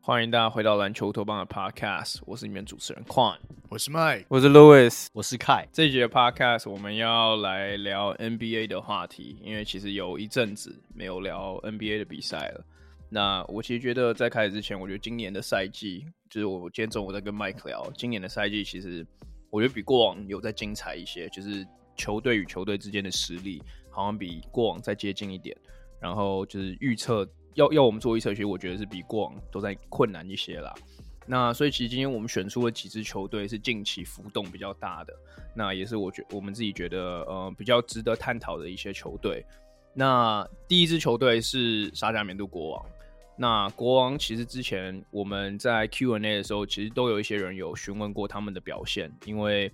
欢迎大家回到篮球托邦的 Podcast，我是你们主持人 Quan，我是 Mike，我是 Louis，我是 Kai。这一集的 Podcast 我们要来聊 NBA 的话题，因为其实有一阵子没有聊 NBA 的比赛了。那我其实觉得在开始之前，我觉得今年的赛季，就是我今天中午在跟 Mike 聊，今年的赛季其实我觉得比过往有再精彩一些，就是球队与球队之间的实力好像比过往再接近一点，然后就是预测。要要我们做预测，其实我觉得是比过往都在困难一些啦。那所以其实今天我们选出了几支球队是近期浮动比较大的，那也是我觉我们自己觉得呃比较值得探讨的一些球队。那第一支球队是沙加缅度国王。那国王其实之前我们在 Q&A 的时候，其实都有一些人有询问过他们的表现，因为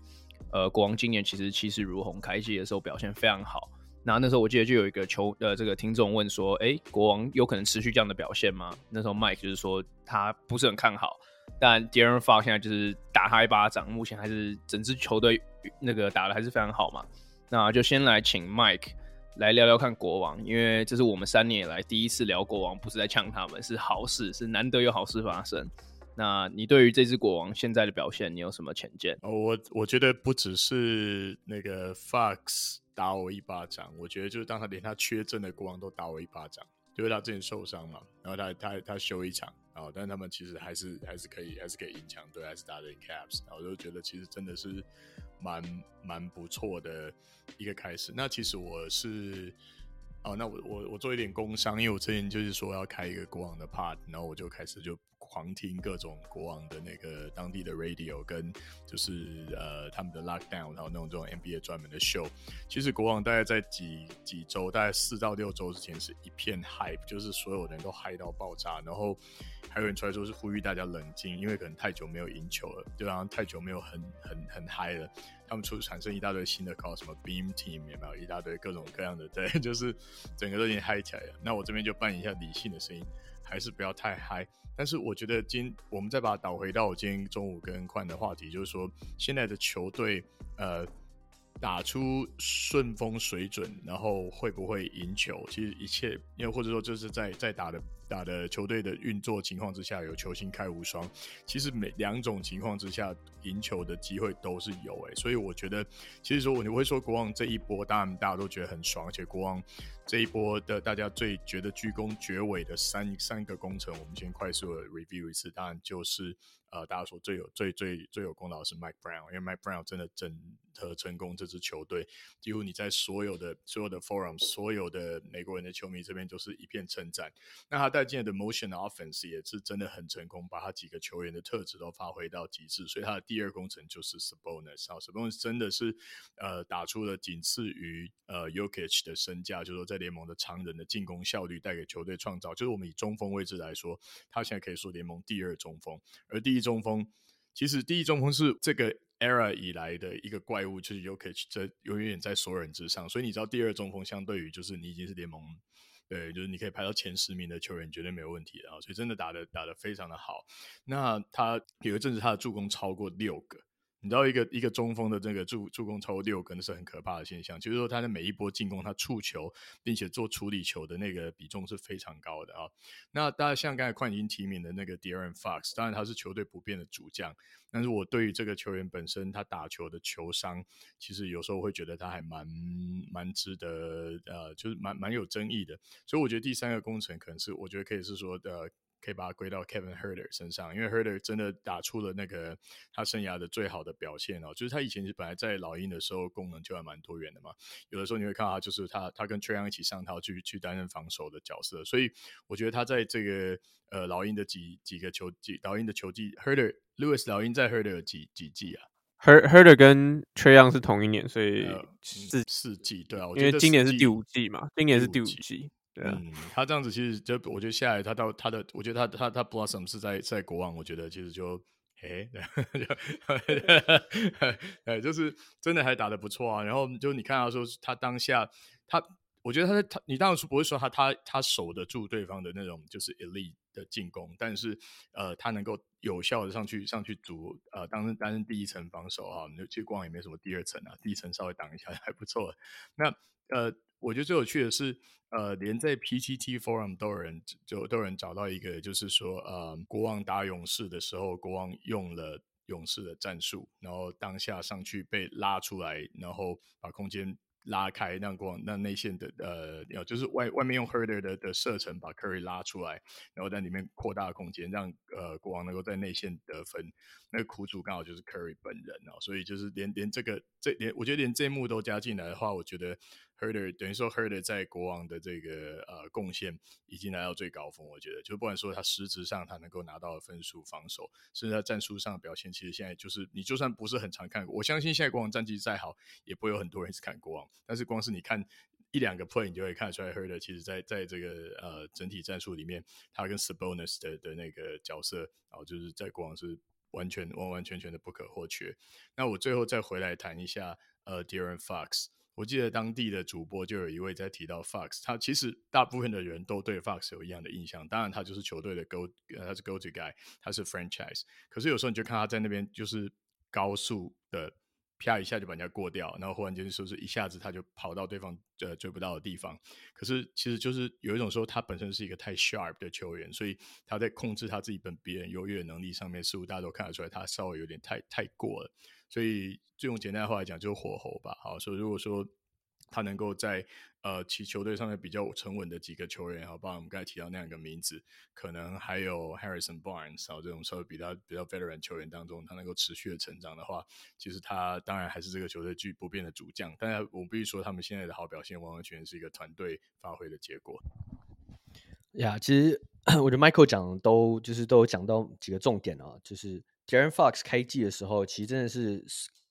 呃国王今年其实气势如虹，开季的时候表现非常好。那那时候我记得就有一个球呃这个听众问说，哎、国王有可能持续这样的表现吗？那时候 Mike 就是说他不是很看好，但 De'Aaron Fox 现在就是打他一巴掌，目前还是整支球队那个打得还是非常好嘛。那就先来请 Mike 来聊聊看国王，因为这是我们三年以来第一次聊国王，不是在呛他们，是好事，是难得有好事发生。那你对于这支国王现在的表现，你有什么浅见？哦，我我觉得不只是那个 Fox。打我一巴掌，我觉得就是当他连他缺阵的国王都打我一巴掌，就是他之前受伤嘛，然后他他他休一场，然后但他们其实还是还是可以还是可以赢强队，还是打得 Caps，我就觉得其实真的是蛮蛮不错的一个开始。那其实我是哦，那我我我做一点工商，因为我之前就是说要开一个国王的 part，然后我就开始就。狂听各种国王的那个当地的 radio，跟就是呃他们的 lockdown，然后那种这种 NBA 专门的 show。其实国王大概在几几周，大概四到六周之前是一片 hype，就是所有人都嗨到爆炸。然后还有人出来说是呼吁大家冷静，因为可能太久没有赢球了，就好像太久没有很很很嗨了。他们出产生一大堆新的 call，什么 Beam Team 有没有？一大堆各种各样的，对，就是整个都已经嗨起来了。那我这边就扮演一下理性的声音。还是不要太嗨，但是我觉得今我们再把它导回到我今天中午跟宽的话题，就是说现在的球队呃打出顺风水准，然后会不会赢球？其实一切，因为或者说就是在在打的打的球队的运作情况之下，有球星开无双，其实每两种情况之下赢球的机会都是有诶，所以我觉得其实说我会说国王这一波，当然大家都觉得很爽，而且国王。这一波的大家最觉得鞠躬绝尾的三三个功臣，我们先快速的 review 一次。当然就是呃，大家说最有最最最有功劳是 Mike Brown，因为 Mike Brown 真的整合成功这支球队，几乎你在所有的所有的 forum，所有的美国人的球迷这边都是一片称赞。那他带进来的 motion offense 也是真的很成功，把他几个球员的特质都发挥到极致。所以他的第二功臣就是 Sabonis，啊，Sabonis 真的是呃打出了仅次于呃 Jokic 的身价，就是说在联盟的常人的进攻效率带给球队创造，就是我们以中锋位置来说，他现在可以说联盟第二中锋，而第一中锋其实第一中锋是这个 era 以来的一个怪物，就是 Jokic 这永远在所有人之上，所以你知道第二中锋相对于就是你已经是联盟对，就是你可以排到前十名的球员绝对没有问题的啊，所以真的打的打的非常的好。那他有一阵子他的助攻超过六个。你知道一个一个中锋的这个助助攻超过六根，是很可怕的现象。就是说他的每一波进攻，他触球并且做处理球的那个比重是非常高的啊。那大家像刚才冠军提名的那个 De'Aaron Fox，当然他是球队不变的主将，但是我对于这个球员本身他打球的球商，其实有时候会觉得他还蛮蛮值得呃，就是蛮蛮有争议的。所以我觉得第三个工程可能是我觉得可以是说。呃可以把它归到 Kevin Huerter 身上，因为 Huerter 真的打出了那个他生涯的最好的表现哦。就是他以前是本来在老鹰的时候功能就还蛮多元的嘛，有的时候你会看到他就是他他跟 Trae Young 一起上套去去担任防守的角色，所以我觉得他在这个呃老鹰的几几个球季，老鹰的球季 Huerter Lewis 老鹰在 Huerter 有几几季啊 Herder 跟 Trae Young 是同一年，所以四、呃、四季对啊，因为今年是第五季嘛，今年是第五季。嗯，他这样子其实就我觉得下来，他到他的，我觉得他他他 blossom 是在在国王，我觉得其实就诶，哎，就是真的还打得不错啊。然后就你看他说他当下他我觉得他在他，你当然不会说他他他守得住对方的那种就是 elite 的进攻，但是呃，他能够有效的上去上去组呃，当担任第一层防守哈，其实国王也没什么第二层啊，第一层稍微挡一下 还不错。那呃，我觉得最有趣的是呃，连在 PTT Forum 都有人就都有人找到一个，就是说呃，国王打勇士的时候，国王用了。勇士的战术，然后当下上去被拉出来，然后把空间拉开，让国王让内线的呃，就是外外面用 Herder 的的射程把 Curry 拉出来，然后在里面扩大空间，让呃国王能够在内线得分。那个苦主刚好就是 Curry 本人哦，所以就是连连这个这连我觉得连这一幕都加进来的话，我觉得。Huerter 等于说，Huerter 在国王的这个呃贡献已经来到最高峰。我觉得，就不管说他实质上他能够拿到的分数、防守，甚至他战术上的表现，其实现在就是你就算不是很常看，我相信现在国王战绩再好，也不会有很多人是看国王。但是光是你看一两个 play，你就会看出来，Huerter 其实在在这个呃整体战术里面，他跟 Sabonis 的的那个角色，然后就是在国王是完全完完全全的不可或缺。那我最后再回来谈一下呃 De'Aaron Fox。我记得当地的主播就有一位在提到 Fox，他其实大部分的人都对 Fox 有一样的印象。当然，他就是球队的 Go，他是 Go to guy，他是 Franchise。可是有时候你就看他在那边就是高速的啪一下就把人家过掉，然后忽然间就是一下子他就跑到对方呃追不到的地方。可是其实就是有一种说他本身是一个太 sharp 的球员，所以他在控制他自己本别人优越能力上面，似乎大家都看得出来他稍微有点太太过了。所以就用简单的话来讲，就是火候吧。好，所以如果说他能够在呃其球队上面比较沉稳的几个球员，好，包括我们刚才提到那两个名字，可能还有 Harrison Barnes，然后这种稍微比较比较 veteran 球员当中，他能够持续的成长的话，其实他当然还是这个球队具不变的主将。但是我必须说，他们现在的好表现，完完全全是一个团队发挥的结果。呀其实 我觉得 Michael 讲都就是都有讲到几个重点啊，就是 De'Aaron Fox 开季的时候，其实真的是。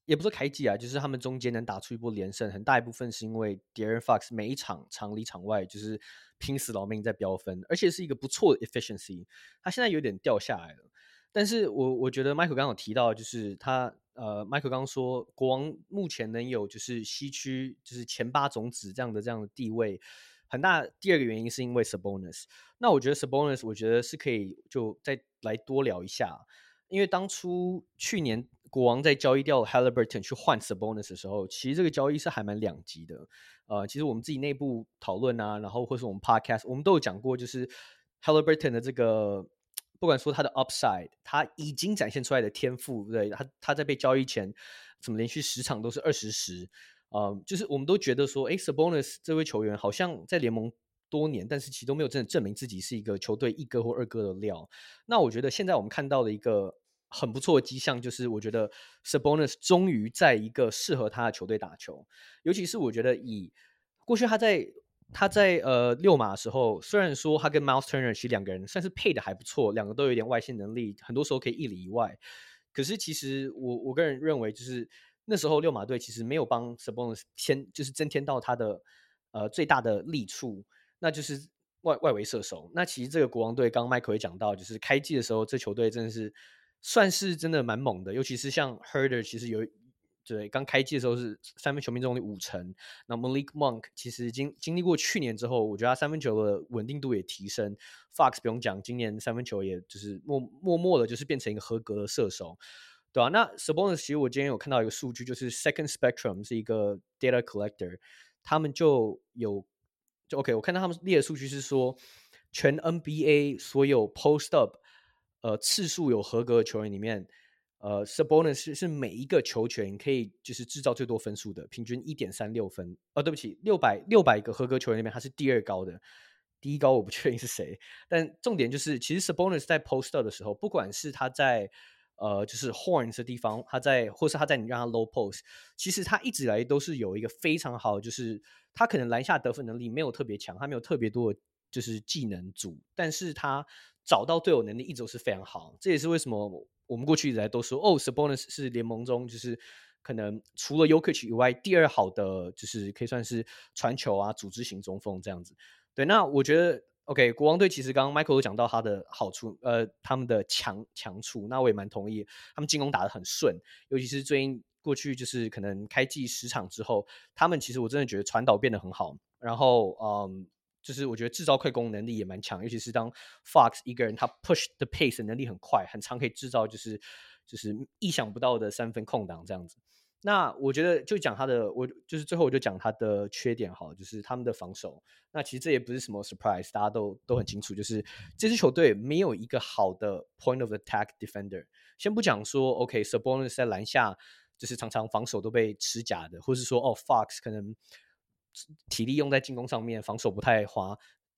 也不是开季啊，就是他们中间能打出一波连胜，很大一部分是因为 De'Aaron Fox 每一场场里场外就是拼死老命在飙分，而且是一个不错的 efficiency。他现在有点掉下来了，但是我我觉得 Michael 刚刚有提到，就是他呃，Michael 刚刚说国王目前能有就是西区就是前八种子这样的这样的地位，很大第二个原因是因为 Sabonis。那我觉得 Sabonis 我觉得是可以就再来多聊一下，因为当初去年。国王在交易掉 Haliburton 去换 Sabonis 的时候，其实这个交易是还蛮两极的。呃，其实我们自己内部讨论啊，然后或是我们 Podcast，我们都有讲过，就是 Haliburton 的这个，不管说他的 Upside，他已经展现出来的天赋，对他他在被交易前，怎么连续十场都是二十十，呃，就是我们都觉得说，哎，Sabonis 这位球员好像在联盟多年，但是其实都没有真的证明自己是一个球队一哥或二哥的料。那我觉得现在我们看到的一个。很不错的迹象就是，我觉得 Sabonis 终于在一个适合他的球队打球。尤其是我觉得，以过去他在他在呃六马的时候，虽然说他跟 Miles Turner 其实两个人算是配的还不错，两个都有点外线能力，很多时候可以一里一外。可是其实我我个人认为，就是那时候六马队其实没有帮 Sabonis 添，就是增添到他的呃最大的利处，那就是外外围射手。那其实这个国王队刚刚麦克也讲到，就是开季的时候，这球队真的是。算是真的蛮猛的，尤其是像 Herder，其实有对刚开季的时候是三分球命中率五成。那 Malik Monk 其实经经历过去年之后，我觉得他三分球的稳定度也提升。Fox 不用讲，今年三分球也就是默默默的，就是变成一个合格的射手，对啊，那 Sabonis 其实我今天有看到一个数据，就是 Second Spectrum 是一个 data collector，他们就有就 OK，我看到他们列的数据是说，全 NBA 所有 post up。呃，次数有合格的球员里面，呃 s u b o n u s 是是每一个球权可以就是制造最多分数的，平均一点三六分。哦，对不起，六百六百个合格球员里面，他是第二高的，第一高我不确定是谁。但重点就是，其实 s u b o n u s 在 post up 的时候，不管是他在呃就是 horns 的地方，他在或是他在你让他 low post，其实他一直以来都是有一个非常好，就是他可能篮下得分能力没有特别强，他没有特别多的就是技能组，但是他。找到队友能力一直都是非常好，这也是为什么我们过去一直来都说哦，Sabonis 是联盟中就是可能除了 Yokich 以外第二好的，就是可以算是传球啊、组织型中锋这样子。对，那我觉得 OK，国王队其实刚刚 Michael 都讲到他的好处，呃，他们的强强处，那我也蛮同意，他们进攻打得很顺，尤其是最近过去就是可能开季十场之后，他们其实我真的觉得传导变得很好，然后嗯。就是我觉得制造快攻能力也蛮强，尤其是当 Fox 一个人他 push the pace 能力很快，很常可以制造就是就是意想不到的三分空档这样子。那我觉得就讲他的，我就是最后我就讲他的缺点哈，就是他们的防守。那其实这也不是什么 surprise，大家都都很清楚，就是这支球队没有一个好的 point of attack defender。先不讲说 OK Sabonis 在篮下就是常常防守都被吃假的，或是说哦 Fox 可能。体力用在进攻上面，防守不太花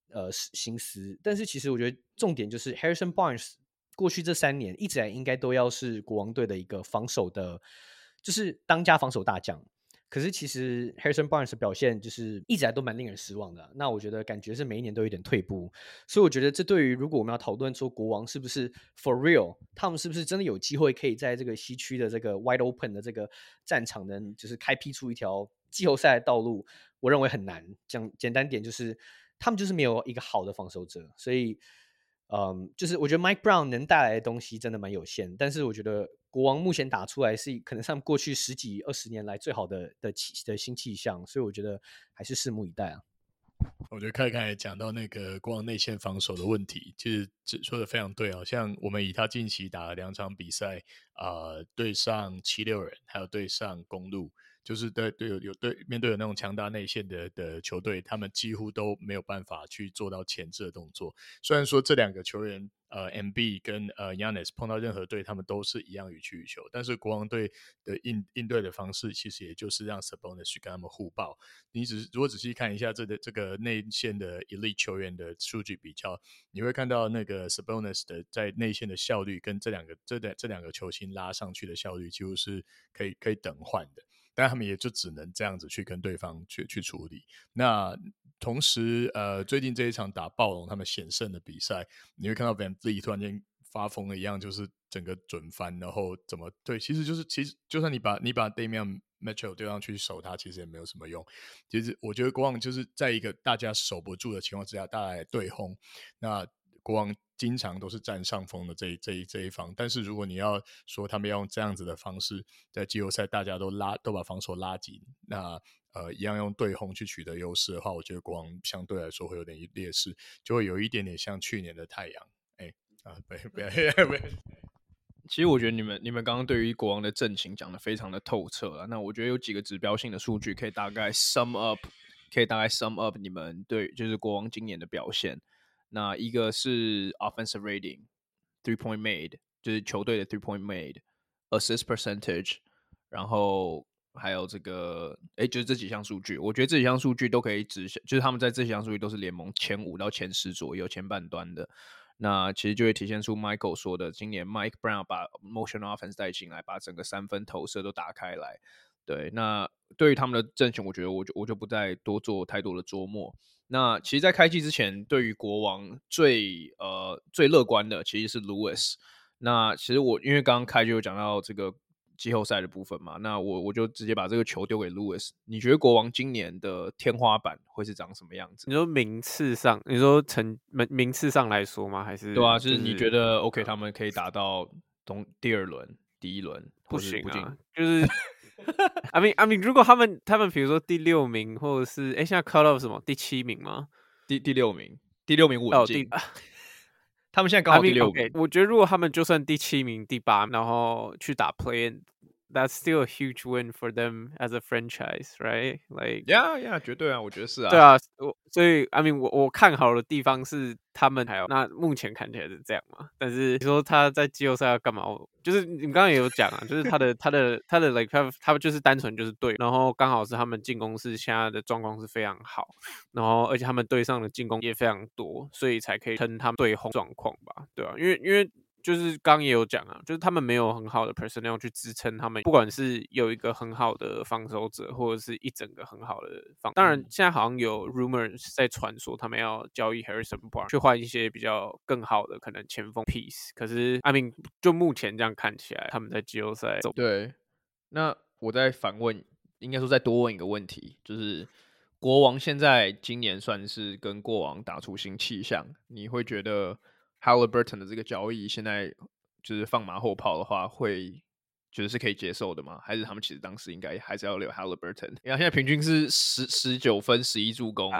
呃心思。但是其实我觉得重点就是 Harrison Barnes 过去这三年一直来应该都要是国王队的一个防守的，就是当家防守大将。可是其实 Harrison Barnes 表现就是一直来都蛮令人失望的。那我觉得感觉是每一年都有点退步。所以我觉得这对于如果我们要讨论说国王是不是 for real，他们是不是真的有机会可以在这个西区的这个 wide open 的这个战场能就是开辟出一条季后赛的道路？我认为很难讲，简单点就是他们就是没有一个好的防守者，所以，嗯，就是我觉得 Mike Brown 能带来的东西真的蛮有限。但是我觉得国王目前打出来是可能他们过去十几二十年来最好的的气的新气象，所以我觉得还是拭目以待啊。我觉得凯凯讲到那个国王内线防守的问题，其实说的非常对啊。像我们以他近期打了两场比赛，啊、对上七六人，还有对上公路。就是对对有有对面对有那种强大内线的的球队，他们几乎都没有办法去做到前置的动作。虽然说这两个球员，呃，M B 跟呃 Yannis 碰到任何队，他们都是一样予取予求。但是国王队的应应对的方式，其实也就是让 Sabonis 去跟他们互爆。你只是如果仔细看一下这个这个内线的 Elite 球员的数据比较，你会看到那个 Sabonis 的在内线的效率跟这两个这两这两个球星拉上去的效率，几乎是可以可以等换的。但他们也就只能这样子去跟对方去去处理。那同时，呃，最近这一场打暴龙他们险胜的比赛，你会看到 Van 自己突然间发疯了一样，就是整个准翻，然后怎么对？其实就是其实就算你把你把 Damian Mitchell 丢上去守他，其实也没有什么用。其实我觉得国王就是在一个大家守不住的情况之下，大家来对轰。那国王经常都是占上风的这一这一这一方，但是如果你要说他们要用这样子的方式在季后赛，大家都拉都把防守拉紧，那呃一样用对轰去取得优势的话，我觉得国王相对来说会有点劣势，就会有一点点像去年的太阳。哎啊，不不 不不，其实我觉得你们你们刚刚对于国王的阵型讲得非常的透彻了。那我觉得有几个指标性的数据可以大概 sum up，可以大概 sum up 你们对就是国王今年的表现。那一个是 offensive rating，three point made，就是球队的 three point made，assist percentage，然后还有这个，哎，就是这几项数据，我觉得这几项数据都可以指向，就是他们在这几项数据都是联盟前五到前十左右前半端的。那其实就会体现出 Michael 说的，今年 Mike Brown 把 motion offense 带进来，把整个三分投射都打开来。对，那对于他们的阵型，我觉得我就我就不再多做太多的琢磨。那其实，在开季之前，对于国王最呃最乐观的其实是 Lewis。那其实我因为刚刚开就有讲到这个季后赛的部分嘛，那我我就直接把这个球丢给 Lewis。你觉得国王今年的天花板会是长什么样子？你说名次上，你说成名名次上来说吗？还是对啊，就是你觉得 OK，他们可以打到东第二轮、第一轮？不行啊，就是。I mean, I mean，如果他们他们比如说第六名，或者是哎，现在 cut off 什么第七名吗？第第六名，第六名稳进。Oh, 他们现在刚好第六名。I mean, okay, 我觉得如果他们就算第七名、第八，然后去打 play-in。That's still a huge win for them as a franchise, right? Like, yeah, yeah，绝对啊，我觉得是啊。对啊，我所以，I mean，我我看好的地方是他们还有那目前看起来是这样嘛。但是你说他在季后赛要干嘛？就是你们刚刚也有讲啊，就是他的他的他的 like 他他就是单纯就是对，然后刚好是他们进攻是现在的状况是非常好，然后而且他们队上的进攻也非常多，所以才可以称他们对轰状况吧？对啊，因为因为。就是刚也有讲啊，就是他们没有很好的 personnel 去支撑他们，不管是有一个很好的防守者，或者是一整个很好的防。当然，现在好像有 rumors 在传说他们要交易 Harrison Barnes 去换一些比较更好的可能前锋 piece。可是，I mean，就目前这样看起来，他们在季后赛走。对，那我再反问，应该说再多问一个问题，就是。国王现在今年算是跟过往打出新气象，你会觉得 Halliburton 的这个交易现在就是放马后炮的话，会觉得是可以接受的吗？还是他们其实当时应该还是要留 Halliburton？你看现在平均是十十九分十一助攻。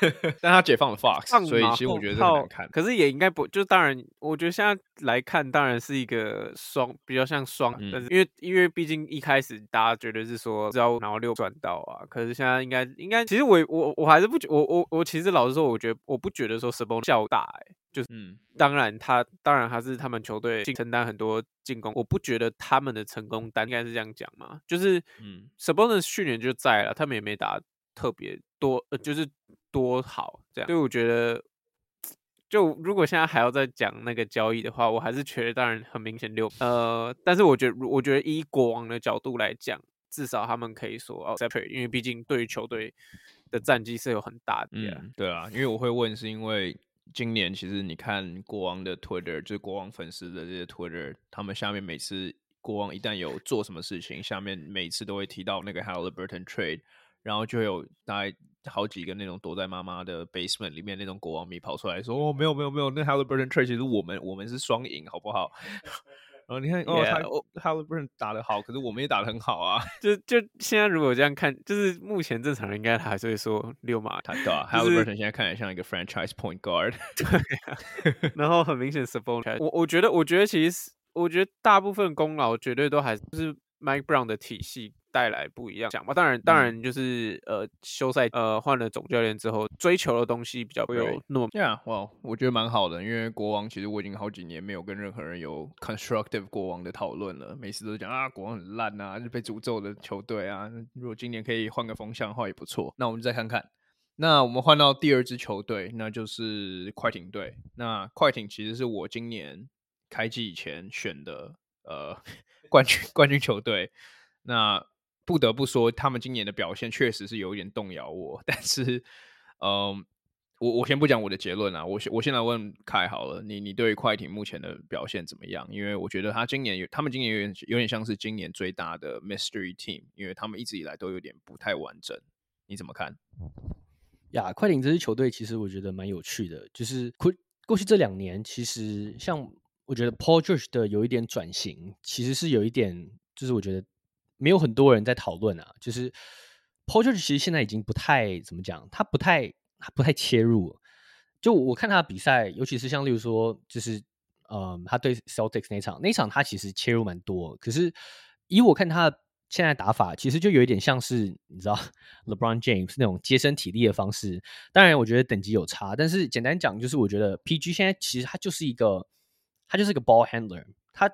但他解放了 Fox，所以其实我觉得很难看。可是也应该不，就当然，我觉得现在来看，当然是一个双，比较像双。嗯、但是因为因为毕竟一开始大家觉得是说只要然后六赚到啊，可是现在应该应该，其实我我我还是不觉，我我我其实老实说，我觉得我不觉得说 Sabonis 较大、欸，哎，就是嗯，当然他当然他是他们球队承担很多进攻，我不觉得他们的成功单应该是这样讲嘛，就是嗯 Sabonis 去年就在了，他们也没打特别多，呃，就是。多好，这样，所以我觉得，就如果现在还要再讲那个交易的话，我还是觉得当然很明显六，呃，但是我觉得，我觉得以国王的角度来讲，至少他们可以说哦，separate，因为毕竟对于球队的战绩是有很大的。嗯，对啊，因为我会问，是因为今年其实你看国王的 Twitter，就是国王粉丝的这些 Twitter，他们下面每次国王一旦有做什么事情，下面每次都会提到那个 Haliburton trade。然后就有大概好几个那种躲在妈妈的 basement 里面那种国王迷跑出来说：“哦，没有没有没有，那 Halliburton trade 其实我们我们是双赢，好不好？” 然后你看 Yeah. 哦，他 Halliburton 打得好，可是我们也打得很好啊。就就现在如果这样看，就是目前正常人应该还是会说六马他对啊、就是，Halliburton 现在看起来像一个 franchise point guard。对啊，然后很明显 Sabonis 我我觉得我觉得其实我觉得大部分功劳绝对都还是 Mike Brown 的体系。带来不一样讲吧，当然，当然就是、嗯、呃，休赛呃换了总教练之后，追求的东西比较会有那么。哇，我觉得蛮好的，因为国王其实我已经好几年没有跟任何人有 constructive 国王的讨论了，每次都讲啊，国王很烂啊，是被诅咒的球队啊。如果今年可以换个风向的话也不错。那我们再看看，那我们换到第二支球队，那就是快艇队。那快艇其实是我今年开季以前选的呃 冠军冠军球队。那不得不说，他们今年的表现确实是有一点动摇我。但是，嗯、我我先不讲我的结论啊，我先我先来问凯好了，你你对快艇目前的表现怎么样？因为我觉得他今年有，他们今年有点有点像是今年最大的 mystery team，因为他们一直以来都有点不太完整。你怎么看？呀，快艇这支球队其实我觉得蛮有趣的，就是过过去这两年，其实像我觉得 Paul George 的有一点转型，其实是有一点，就是我觉得。没有很多人在讨论啊，就是 Paul George 其实现在已经不太怎么讲，他不太他不太切入。就我看他的比赛，尤其是像例如说，就是嗯，他对 Celtics 那场那场他其实切入蛮多。可是以我看他现在打法，其实就有一点像是你知道 LeBron James 那种接身体力的方式。当然，我觉得等级有差，但是简单讲，就是我觉得 PG 现在其实他就是一个他就是一个 ball handler，他。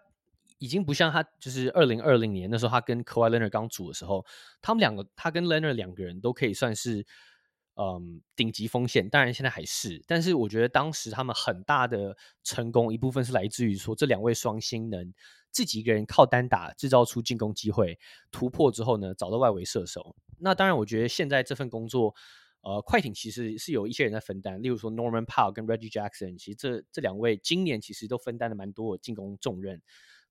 已经不像他，就是二零二零年那时候，他跟 Kawhi Leonard 刚组的时候，他们两个，他跟 Leonard 两个人都可以算是，嗯，顶级锋线。当然现在还是，但是我觉得当时他们很大的成功一部分是来自于说这两位双星能自己一个人靠单打制造出进攻机会，突破之后呢，找到外围射手。那当然，我觉得现在这份工作，呃，快艇其实是有一些人在分担，例如说 Norman Powell 跟 Reggie Jackson，其实这这两位今年其实都分担了蛮多的进攻重任。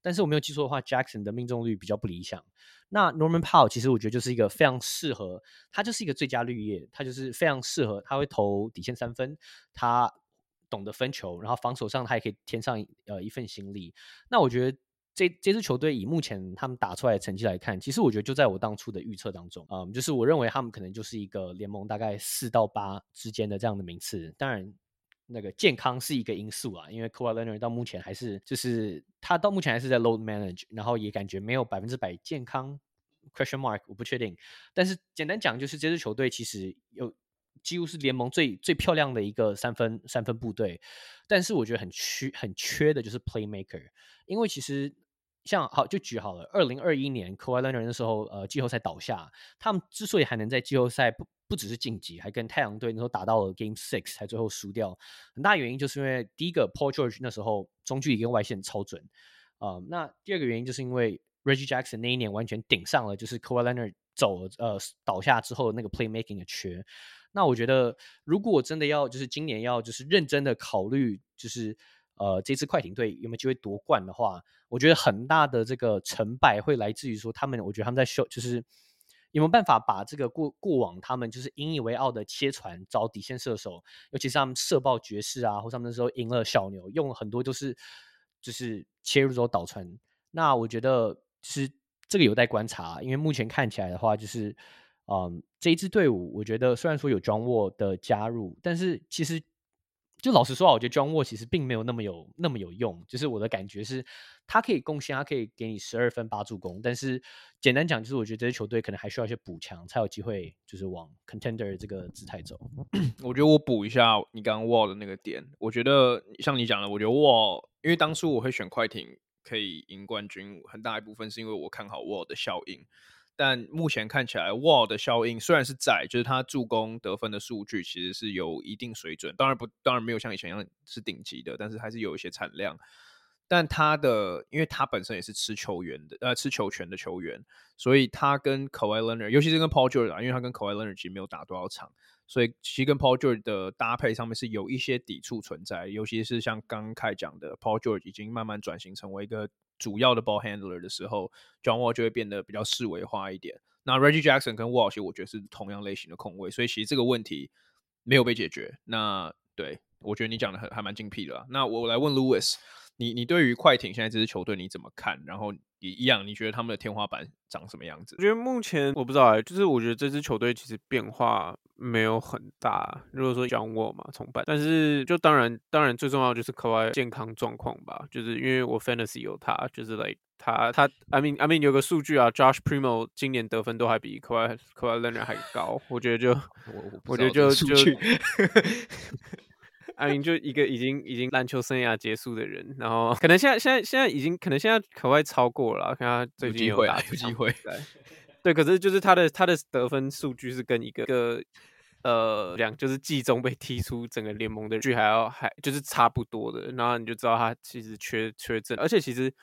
但是我没有记错的话，Jackson 的命中率比较不理想。那 Norman Powell 其实我觉得就是一个非常适合，他就是一个最佳绿叶，他就是非常适合，他会投底线三分，他懂得分球，然后防守上他也可以添上呃一份心力。那我觉得这这支球队以目前他们打出来的成绩来看，其实我觉得就在我当初的预测当中，嗯，就是我认为他们可能就是一个联盟大概四到八之间的这样的名次。当然。那个健康是一个因素啊，因为 Kawhi Leonard 到目前还是就是他到目前还是在 load manage，然后也感觉没有百分之百健康 question mark，我不确定。但是简单讲，就是这支球队其实有几乎是联盟最最漂亮的一个三分三分部队，但是我觉得很缺很缺的就是 playmaker，因为其实像好就举好了，二零二一年 Kawhi Leonard 的时候，呃，季后赛倒下，他们之所以还能在季后赛不。不只是晋级，还跟太阳队那时候打到了 Game Six，才最后输掉。很大原因就是因为第一个 Paul George 那时候中距离跟外线超准啊、呃。那第二个原因就是因为 Reggie Jackson 那一年完全顶上了，就是 Kawhi Leonard 走呃倒下之后的那个 Playmaking 的缺。那我觉得如果真的要就是今年要就是认真的考虑，就是呃这次快艇队有没有机会夺冠的话，我觉得很大的这个成败会来自于说他们，我觉得他们在秀就是。有没有办法把这个过过往他们就是引以为傲的切传找底线射手，尤其是他们射爆爵士啊，或他们那时候赢了小牛，用了很多都是就是切入之后导传。那我觉得是这个有待观察，因为目前看起来的话，就是嗯，这一支队伍，我觉得虽然说有 John Wall 的加入，但是其实。就老实说啊，我觉得 John Wall 其实并没有那么有那么有用。就是我的感觉是，他可以贡献，他可以给你十二分八助攻。但是简单讲，就是我觉得这支球队可能还需要一些补强，才有机会就是往 Contender 这个姿态走。我觉得我补一下你刚刚 Wall 的那个点。我觉得像你讲的，我觉得 Wall，因为当初我会选快艇可以赢冠军，很大一部分是因为我看好 Wall 的效应。但目前看起来，Wall 的效应虽然是在，就是他助攻得分的数据其实是有一定水准，当然不，当然没有像以前一样是顶级的，但是还是有一些产量。但他的，因为他本身也是吃球员的，呃，吃球权的球员，所以他跟 Kawhi Leonard，尤其是跟 Paul George 啊，因为他跟 Kawhi Leonard 其实没有打多少场，所以其实跟 Paul George 的搭配上面是有一些抵触存在，尤其是像刚开讲的，Paul George 已经慢慢转型成为一个。主要的 ball handler 的时候，John Wall 就会变得比较四维化一点。那 Reggie Jackson 跟 Wall 其实我觉得是同样类型的控卫，所以其实这个问题没有被解决。那对，我觉得你讲的很还蛮精辟的啦。那我来问 Louis，你你对于快艇现在这支球队你怎么看？然后。一样，你觉得他们的天花板长什么样子？我觉得目前我不知道哎、欸，就是我觉得这支球队其实变化没有很大。如果说讲我嘛，崇拜，但是就当然当然最重要就是 Kawhi 健康状况吧，就是因为我 Fantasy 有他，就是 like 他他 I mean I mean 有个数据啊，Josh Primo 今年得分都还比 Kawhi Kawhi Leonard 还高，我觉得就 我，我觉得就就。阿明就一个已经已经篮球生涯结束的人，然后可能现在现在现在已经可能现在可外超过了，看他最近有打有机会，对，可是就是他的他的得分数据是跟一个一个呃两就是季中被踢出整个联盟的剧还要还就是差不多的，然后你就知道他其实缺缺阵，而且其实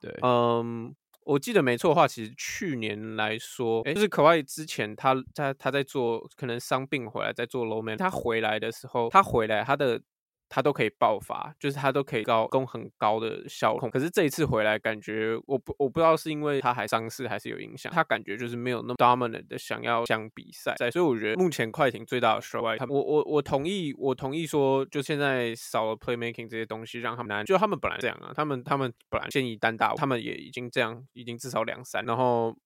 对，嗯。我记得没错的话，其实去年来说，哎，就是可外之前他他他在做可能伤病回来，在做 low man，他回来的时候，他回来他的。他都可以爆发，就是他都可以高攻很高的效控。可是这一次回来，感觉我不我不知道是因为他还伤势还是有影响，他感觉就是没有那么 dominant 的想要想比赛。所以我觉得目前快艇最大的 strike 我我我同意我同意说，就现在少了 playmaking 这些东西，让他们难。就他们本来这样啊，他们他们本来建议单打，他们也已经这样，已经至少两三，然后。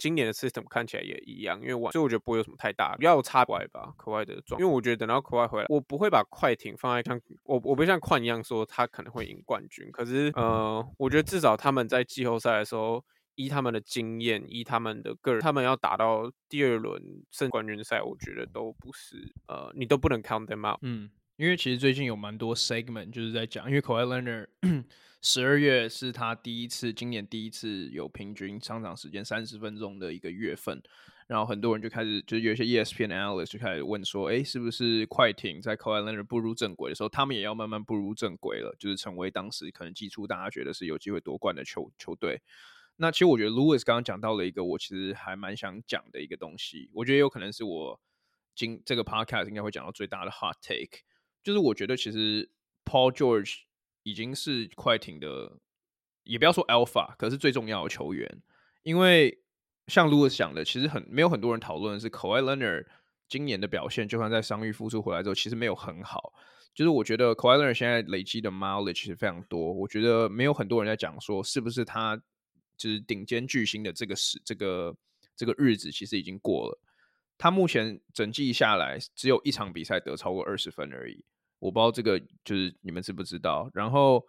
今年的 system 看起来也一样，因为我所以我觉得不会有什么太大，比较有差怪吧，可外的状。因为我觉得等到可外回来，我不会把快艇放在像我我不像快一样说他可能会赢冠军。可是呃，我觉得至少他们在季后赛的时候，依他们的经验，依他们的个人，他们要打到第二轮胜冠军赛，我觉得都不是呃，你都不能 count them out。嗯，因为其实最近有蛮多 segment 就是在讲，因为 Kawhi Leonard 十二月是他第一次，今年第一次有平均上场时间三十分钟的一个月份，然后很多人就开始，就是有一些 ESPN analyst 就开始问说，哎，是不是快艇在 c o l e n e r 步入正轨的时候，他们也要慢慢步入正轨了，就是成为当时可能季初大家觉得是有机会夺冠的球球队。那其实我觉得 Louis 刚刚讲到了一个我其实还蛮想讲的一个东西，我觉得有可能是我今这个 podcast 应该会讲到最大的 hot take，就是我觉得其实 Paul George。已经是快艇的，也不要说 alpha，可是最重要的球员。因为像 Louis 讲的，其实很没有很多人讨论是 Kawhi Leonard 今年的表现，就算在伤愈复出回来之后，其实没有很好。就是我觉得 Kawhi Leonard 现在累积的 mileage 其实非常多，我觉得没有很多人在讲说是不是他就是顶尖巨星的这个时这个这个日子其实已经过了。他目前整季下来只有一场比赛得超过二十分而已。我不知道这个就是你们知不知道。然后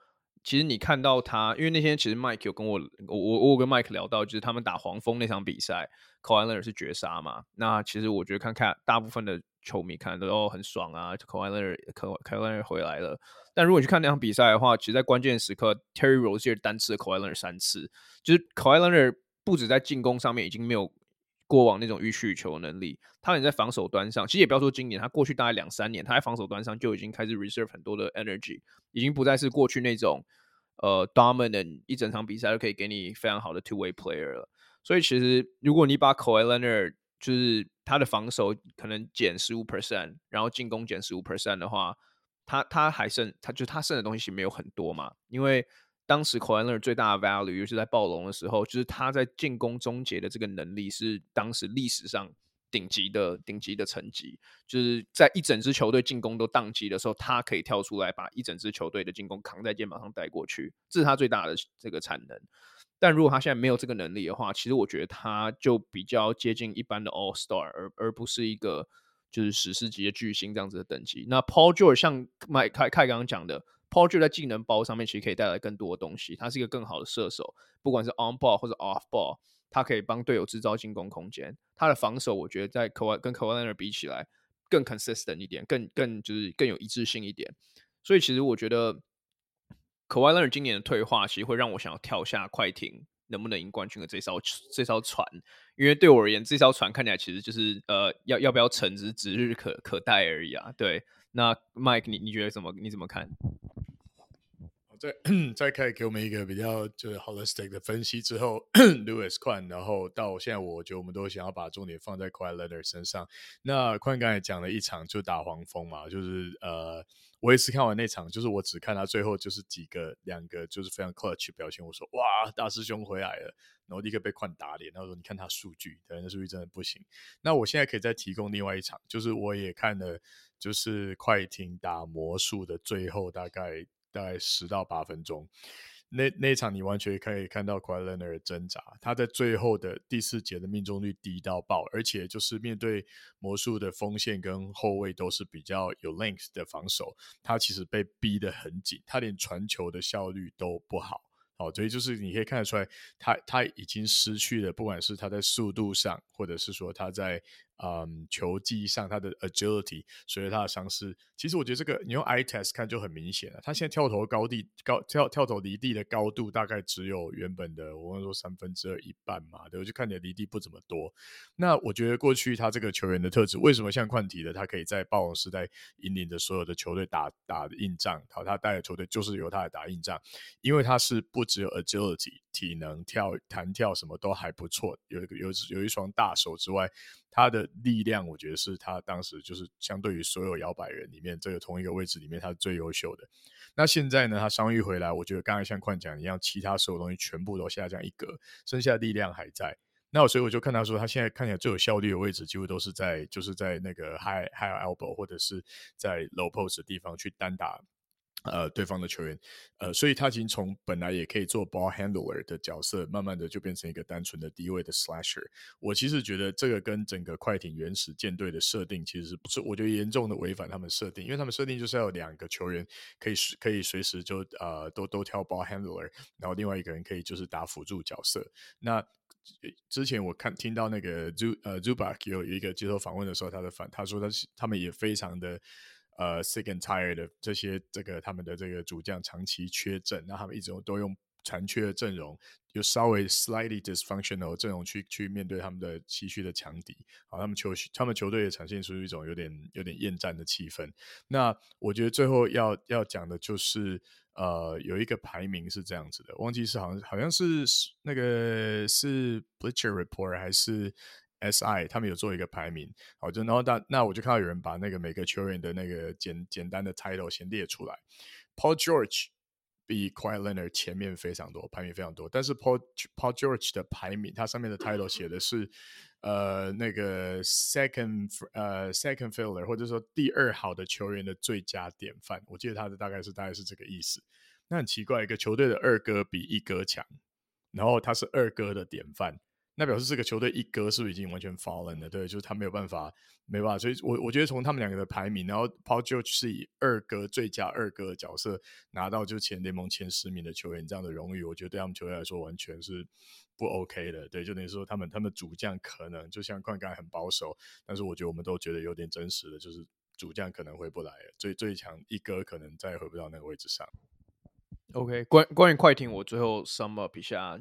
其实你看到他，因为那天其实 Mike 有跟我，我我我跟 Mike 聊到，就是他们打黄蜂那场比赛，Koehler 是绝杀嘛。那其实我觉得看看大部分的球迷看都哦很爽啊 c o l e r c o l e r 回来了。但如果去看那场比赛的话，其实在关键时刻，Terry Rozier 单吃了 Kawhi Leonard 三次，就是 Koehler 不止在进攻上面已经没有。过往那种予取予求能力，他也在防守端上，其实也不要说今年，他过去大概两三年，他在防守端上就已经开始 reserve 很多的 energy，已经不再是过去那种呃 dominant 一整场比赛都可以给你非常好的 two way player 了。所以其实如果你把 Kawhi Leonard 就是他的防守可能减十五 percent，然后进攻减十五 percent 的话，他他还剩他就他剩的东西没有很多嘛，因为。当时 Kawhi Leonard 最大的 value，尤其是在暴龙的时候，就是他在进攻终结的这个能力是当时历史上顶级的顶级的成绩。就是在一整支球队进攻都宕机的时候，他可以跳出来把一整支球队的进攻扛在肩膀上带过去，这是他最大的这个产能。但如果他现在没有这个能力的话，其实我觉得他就比较接近一般的 All Star，而而不是一个就是史诗级的巨星这样子的等级。那 Paul George 像麦凯凯刚刚讲的。Paul j o 在技能包上面其实可以带来更多的东西，他是一个更好的射手，不管是 on ball 或者 off ball，他可以帮队友制造进攻空间。他的防守我觉得在 k a 跟 k a w a l e n e r 比起来更 consistent 一点，更更就是更有一致性一点。所以其实我觉得 k a w a l e n e r 今年的退化，其实会让我想要跳下快艇能不能赢冠军的这艘这艘船，因为对我而言，这艘船看起来其实就是呃要要不要沉只是指日可可待而已啊。对，那 Mike 你你觉得怎么你怎么看？在 在开始给我们一个比较就是 holistic 的分析之后，Lewis 宽，然后到现在，我觉得我们都想要把重点放在 Kawhi Leonard 身上。那宽刚才讲了一场就打黄蜂嘛，就是呃，我也是看完那场，就是我只看他最后就是几个两个就是非常 clutch 表现，我说哇，大师兄回来了，然后立刻被宽打脸，然后说你看他数据，对，那数据真的不行。那我现在可以再提供另外一场，就是我也看了，就是快艇打魔术的最后大概。大概十到八分钟，那那一场你完全可以看到 Kawhi Leonard 的挣扎。他在最后的第四节的命中率低到爆，而且就是面对魔术的锋线跟后卫都是比较有 length 的防守，他其实被逼得很紧，他连传球的效率都不好。好，所以就是你可以看得出来，他他已经失去了，不管是他在速度上，或者是说他在。嗯，球技上他的 agility，随着他的伤势，其实我觉得这个你用 eye test 看就很明显了。他现在跳投高地高跳跳投离地的高度大概只有原本的我刚说三分之二一半嘛，对，我就看起来离地不怎么多。那我觉得过去他这个球员的特质，为什么像宽体的他可以在暴龙时代引领着所有的球队打打硬仗？好，他带的球队就是由他来打硬仗，因为他是不只有 agility 体能跳弹跳什么都还不错，有一个有有一双大手之外。他的力量，我觉得是他当时就是相对于所有摇摆人里面，这个同一个位置里面，他是最优秀的。那现在呢，他伤愈回来，我觉得刚才像宽讲一样，其他所有东西全部都下降一格，剩下力量还在。那我所以我就看他说，他现在看起来最有效率的位置，几乎都是在就是在那个 high high elbow 或者是在 low post 的地方去单打。呃，对方的球员，呃，所以他已经从本来也可以做 ball handler 的角色，慢慢的就变成一个单纯的低位的 slasher。我其实觉得这个跟整个快艇原始舰队的设定其实是不是？我觉得严重的违反他们设定，因为他们设定就是要有两个球员可以可以随时就呃都都挑 ball handler，然后另外一个人可以就是打辅助角色。那之前我看听到那个 Zu 呃 Zubac 有一个接受访问的时候，他的反他说他他们也非常的。呃，sick and tired 的这些这个他们的这个主将长期缺阵，那他们一直都用残缺的阵容，就稍微 slightly dysfunctional 阵容去去面对他们的崎岖的强敌，好，他们球他们球队也呈现出一种有点有点厌战的气氛。那我觉得最后要要讲的就是，呃，有一个排名是这样子的，忘记是好像好像是那个是 Bleacher Report 还是。SI 他们有做一个排名，好，就然后那那我就看到有人把那个每个球员的那个简简单的 title 先列出来。Paul George 比 Quiet Leonard 前面非常多，排名非常多，但是 Paul Paul George 的排名，它上面的 title 写的是呃那个 second 呃 second filler，或者说第二好的球员的最佳典范，我记得他的大概是大概是这个意思。那很奇怪，一个球队的二哥比一哥强，然后他是二哥的典范。那表示这个球队一哥是不是已经完全 fallen 了？对，就是他没有办法，没办法。所以我我觉得从他们两个的排名，然后 Paul George 是以二哥最佳二哥的角色拿到就前联盟前十名的球员这样的荣誉，我觉得对他们球队来说完全是不 OK 的。对，就等于说他们他们主将可能就像宽刚很保守，但是我觉得我们都觉得有点真实的，就是主将可能回不来了，最最强一哥可能再也回不到那个位置上。OK，关关于快艇，我最后 sum up 一下。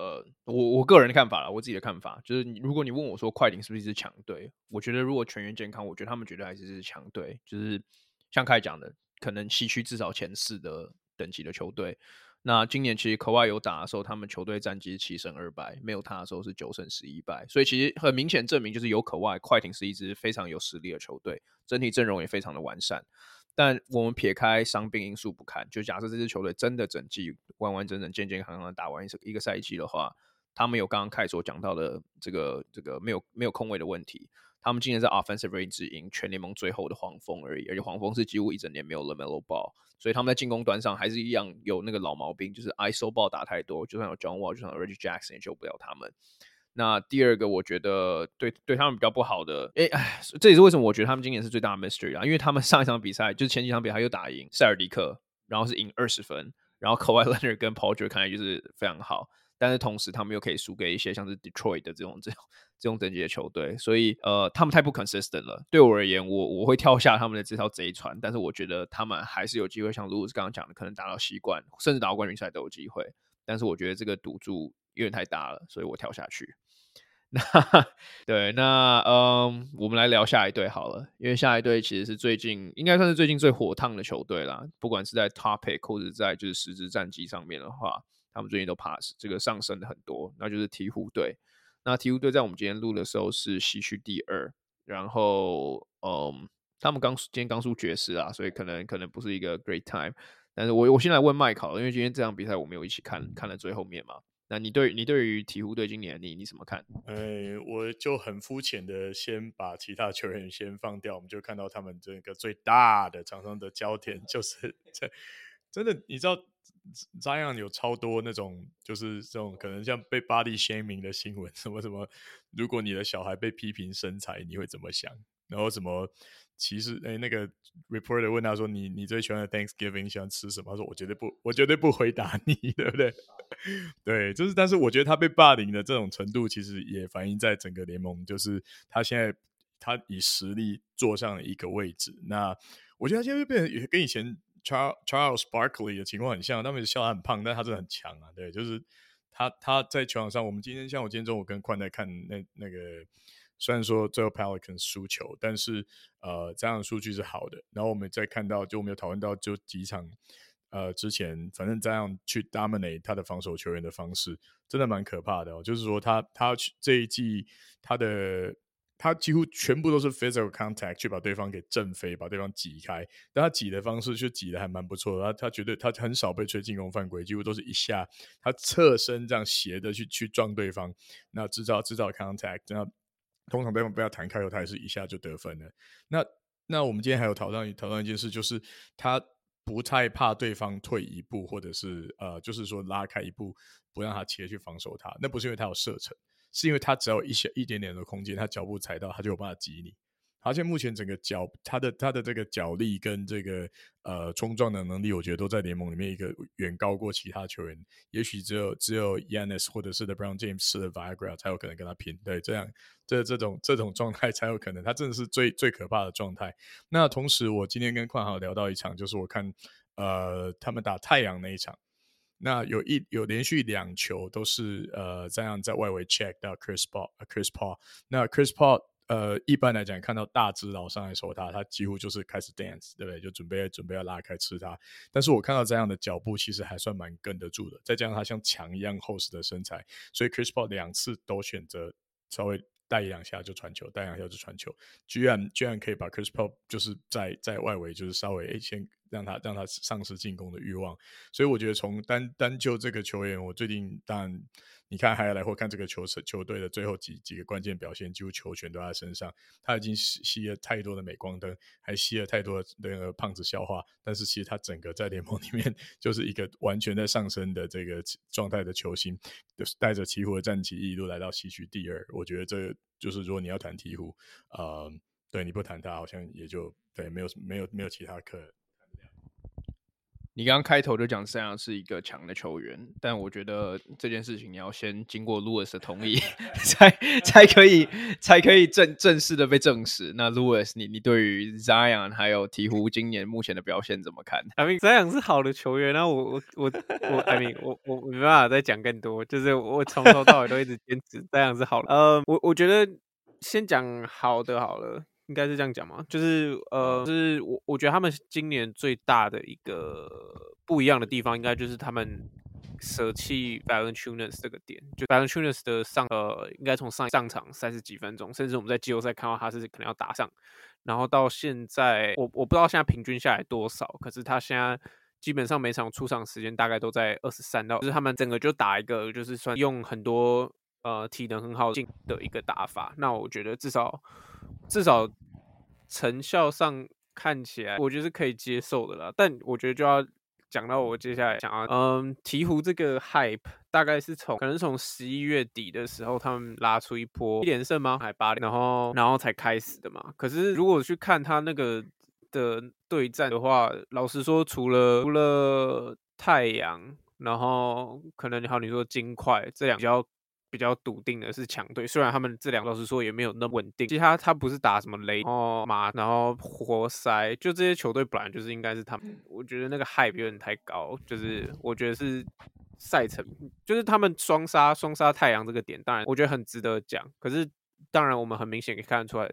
呃，我我个人的看法了，我自己的看法就是，如果你问我说快艇是不是一支强队，我觉得如果全员健康，我觉得他们绝对还是支强队。就是像开讲的，可能西区至少前四的等级的球队。那今年其实 Kawhi 有打的时候，他们球队战绩七胜二败；没有他的时候是九胜十一败。所以其实很明显证明，就是有可外快艇是一支非常有实力的球队，整体阵容也非常的完善。但我们撇开伤病因素不看，就假设这支球队真的整季完完整整、健健康康的打完一一个赛季的话，他们有刚刚凯所讲到的这个这个没有没有空位的问题。他们今年在 offensive range 只赢全联盟最后的黄蜂而已，而且黄蜂是几乎一整年没有 LaMelo Ball，所以他们在进攻端上还是一样有那个老毛病，就是 ISO ball 打太多，就算有 John Wall，就算有 Reggie Jackson 也救不了他们。那第二个，我觉得对对他们比较不好的，哎哎，这也是为什么我觉得他们今年是最大的 mystery 啊，因为他们上一场比赛就是前几场比赛又打赢塞尔迪克，然后是赢二十分，然后 Kawhi Leonard 跟 Paul George 看来就是非常好，但是同时他们又可以输给一些像是 Detroit 的这种这种这种等级的球队，所以呃，他们太不 consistent 了。对我而言，我我会跳下他们的这条贼船，但是我觉得他们还是有机会，像 Louis 刚刚讲的，可能打到西冠，甚至打到冠军赛都有机会。但是我觉得这个赌注有点太大了，所以我跳下去。那对，那嗯，我们来聊下一队好了，因为下一队其实是最近应该算是最近最火烫的球队啦。不管是在 topic 或者在就是实质战绩上面的话，他们最近都 pass 这个上升的很多。那就是鹈鹕队。那鹈鹕队在我们今天录的时候是西区第二，然后嗯，他们刚今天刚输爵士啊，所以可能可能不是一个 great time。但是我我先来问麦考，因为今天这场比赛我没有一起看看了最后面嘛。那你对你对于鹈鹕队今年你你怎么看？哎，我就很肤浅的先把其他球员先放掉，我们就看到他们这个最大的场上的焦点就是 这真的，你知道 Zion 有超多那种就是这种可能像被 body shaming 的新闻，什么什么，如果你的小孩被批评身材，你会怎么想？然后什么？其实，哎，那个 reporter 问他说：“你你最喜欢的 Thanksgiving 你喜欢吃什么？”他说：“我绝对不，我绝对不回答你，对不对？” 对，就是，但是我觉得他被霸凌的这种程度，其实也反映在整个联盟，就是他现在他以实力坐上了一个位置。那我觉得他现在就变成跟以前 Charles Charles Barkley 的情况很像，他们笑他很胖，但他真的很强啊。对，就是他他在球场上，我们今天像我今天中午跟宽在看那那个。虽然说最后 Pelicans 输球，但是呃，这样的数据是好的。然后我们再看到，就我们有讨论到，就几场呃之前，反正这样去 dominate 他的防守球员的方式，真的蛮可怕的哦。就是说他他这一季他的他几乎全部都是 physical contact 去把对方给震飞，把对方挤开。但他挤的方式却挤的还蛮不错的。他他绝对他很少被吹进攻犯规，几乎都是一下他侧身这样斜的去去撞对方，那制造制造 contact，那。通常被被他弹开后，他也是一下就得分了。那那我们今天还有讨论讨论一件事，就是他不太怕对方退一步，或者是呃，就是说拉开一步，不让他切去防守他。那不是因为他有射程，是因为他只要一些一点点的空间，他脚步踩到，他就有办法挤你。而且目前整个脚，他的他的这个脚力跟这个呃冲撞的能力，我觉得都在联盟里面一个远高过其他球员。也许只有只有 Giannis 或者是 The Brown James 吃了 Viagra 才有可能跟他拼。对，这样这这种这种状态才有可能。他真的是最最可怕的状态。那同时，我今天跟宽豪聊到一场，就是我看呃他们打太阳那一场，那有一有连续两球都是呃这样在外围 check 到 Chris Paul Chris Paul。那 Chris Paul。呃，一般来讲，看到大只佬上来守他，他几乎就是开始 dance，对不对？就准备准备要拉开吃他。但是我看到这样的脚步，其实还算蛮跟得住的。再加上他像墙一样厚实的身材，所以 Chris Paul 两次都选择稍微带一两下就传球，带两下就传球，居然居然可以把 Chris Paul 就是在在外围就是稍微诶先。让他让他丧失进攻的欲望，所以我觉得从单单就这个球员，我最近当然你看还要来或看这个球球队的最后几几个关键表现，几乎球权都在他身上。他已经吸吸了太多的镁光灯，还吸了太多的那个胖子笑话，但是其实他整个在联盟里面 就是一个完全在上升的这个状态的球星，就是带着鹈鹕的战绩一路来到西区第二。我觉得这就是如果你要谈鹈鹕，呃，对你不谈他，好像也就对没有没有没有其他可。你刚刚开头就讲这样是一个强的球员，但我觉得这件事情你要先经过 Louis 的同意，才才可以才可以正正式的被证实。那 Louis，你你对于 Zion 还有鹈鹕今年目前的表现怎么看？I mean Zion 是好的球员，那我我我我 I mean 我我没办法再讲更多，就是我从头到尾都一直坚持 Zion 是好的。呃，我我觉得先讲好的好了。应该是这样讲嘛，就是呃，就是我我觉得他们今年最大的一个不一样的地方，应该就是他们舍弃 Valanciunas 这个点，就 Valanciunas 的上呃，应该从上上场三十几分钟，甚至我们在季后赛看到他是可能要打上，然后到现在我我不知道现在平均下来多少，可是他现在基本上每场出场时间大概都在二十三到，就是他们整个就打一个就是算用很多呃体能很好进的一个打法，那我觉得至少至少成效上看起来我觉得是可以接受的啦，但我觉得就要。讲到我接下来想要，嗯，鹈鹕这个 hype 大概是从可能从十一月底的时候，他们拉出一波连胜吗？还八连，然后然后才开始的嘛。可是如果去看他那个的对战的话，老实说，除了除了太阳，然后可能你好你说金块这两比较。比较笃定的是强队，虽然他们这两个老实说也没有那么稳定。其实他他不是打什么雷，然后马，然后活塞，就这些球队本来就是应该是他们。我觉得那个 hype 有点太高，就是我觉得是赛程，就是他们双杀双杀太阳这个点，当然我觉得很值得讲。可是当然我们很明显可以看得出来。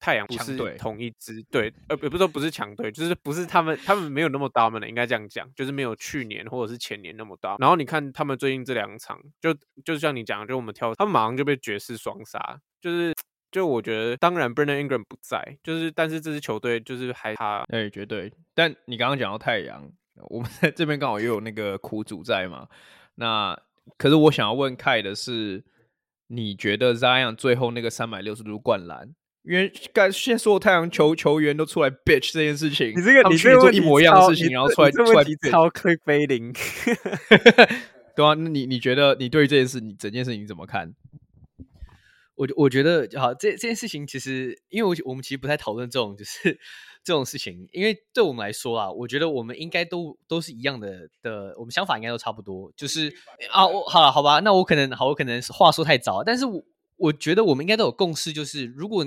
太阳不是同一支队，呃，也不是说不是强队，就是不是他们，他们没有那么 dominant 的，应该这样讲，就是没有去年或者是前年那么大。然后你看他们最近这两场，就就像你讲的，就我们挑，他们马上就被爵士双杀，就是就我觉得，当然 Brandon Ingram 不在，就是但是这支球队就是还他，哎，绝对。但你刚刚讲到太阳，我们在 这边刚好又有那个苦主在嘛，那可是我想要问 Kai 的是，你觉得 Zion 最后那个三百六十度灌篮？因为刚现在所有太阳球球员都出来 bitch 这件事情，你这个你这个做一模一样的事情，然后出来出来超 clickbaiting，对啊，那你你觉得你对于这件事，你整件事情怎么看？我我觉得好，这这件事情其实，因为我我们其实不太讨论这种就是这种事情，因为对我们来说啊，我觉得我们应该都都是一样的的，我们想法应该都差不多，就是啊，我好了好吧，那我可能好，我可能话说太早，但是我我觉得我们应该都有共识，就是如果。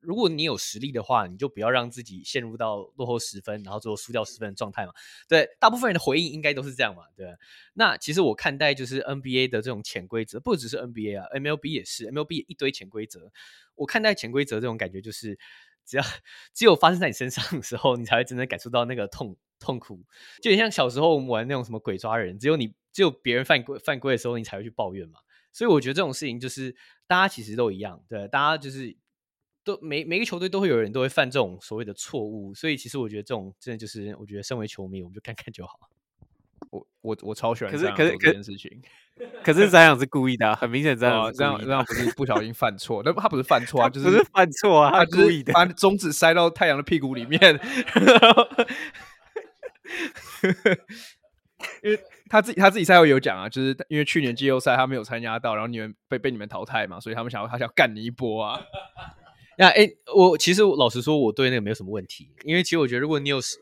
如果你有实力的话，你就不要让自己陷入到落后十分，然后最后输掉十分的状态嘛。对，大部分人的回应应该都是这样嘛。对，那其实我看待就是 NBA 的这种潜规则，不只是 NBA 啊，MLB 也是，MLB 也一堆潜规则。我看待潜规则这种感觉，就是只要只有发生在你身上的时候，你才会真正感受到那个痛痛苦。就像小时候我们玩那种什么鬼抓人，只有你只有别人犯规犯规的时候，你才会去抱怨嘛。所以我觉得这种事情就是大家其实都一样，对，大家就是。都每每个球队都会有人都会犯这种所谓的错误，所以其实我觉得这种真的就是，我觉得身为球迷，我们就看看就好。我我我超喜欢，可是可是这件事情，可是这样是故意的，很明显这样这样这样不是不小心犯错，那他不是犯 错啊，就是不是犯错啊，他故意的，把中指塞到太阳的屁股里面，因为他自己他自己赛后有讲啊，就是因为去年季后赛他没有参加到，然后你们被被你们淘汰嘛，所以他们想要他想干你一波啊。那哎、欸，我其实老实说，我对那个没有什么问题，因为其实我觉得，如果你有实，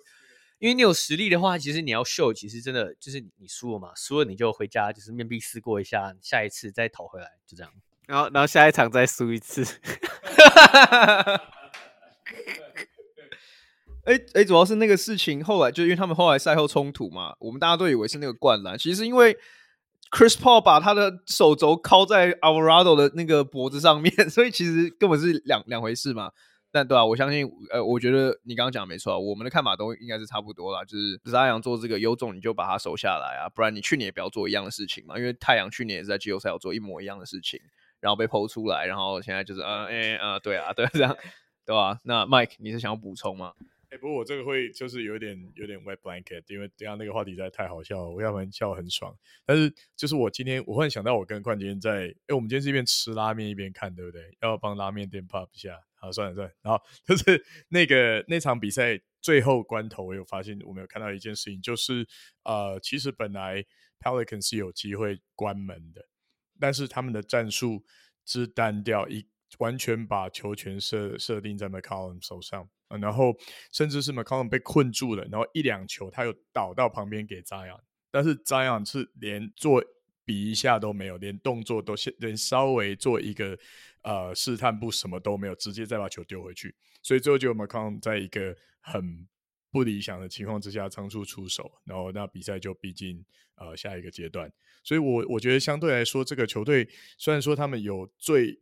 因为你有实力的话，其实你要秀，其实真的就是你输了嘛，输了你就回家，就是面壁思过一下，下一次再讨回来，就这样。然后，然后下一场再输一次。哎哎、欸欸，主要是那个事情后来就因为他们后来赛后冲突嘛，我们大家都以为是那个灌篮，其实因为。Chris Paul 把他的手肘靠在 Alvarado 的那个脖子上面，所以其实根本是两两回事嘛。但对啊，我相信，呃，我觉得你刚刚讲的没错，我们的看法都应该是差不多啦。就是太阳做这个优种，你就把它守下来啊，不然你去年也不要做一样的事情嘛。因为太阳去年也是在季后赛有做一模一样的事情，然后被剖出来，然后现在就是，呃，哎、欸，呃，对啊，对啊，这样，对吧、啊？那 Mike，你是想要补充吗？不过我这个会就是有点有点 wet blanket，因为等下那个话题实在太好笑了，我要不然笑很爽。但是就是我今天我忽然想到，我跟冠军在，哎，我们今天是一边吃拉面一边看，对不对？要帮拉面店 pop 一下。好，算了算了。然后就是那个那场比赛最后关头，我有发现我们有看到一件事情，就是呃，其实本来 Pelicans 是有机会关门的，但是他们的战术之单调，一完全把球权设设定在 McCollum 手上。然后甚至是 McCollum 被困住了，然后一两球他又倒到旁边给 Zion，但是 Zion 是连做比一下都没有，连动作都连稍微做一个呃试探步什么都没有，直接再把球丢回去。所以最后就 McCollum 在一个很不理想的情况之下仓促出手，然后那比赛就逼近呃下一个阶段。所以我我觉得相对来说，这个球队虽然说他们有最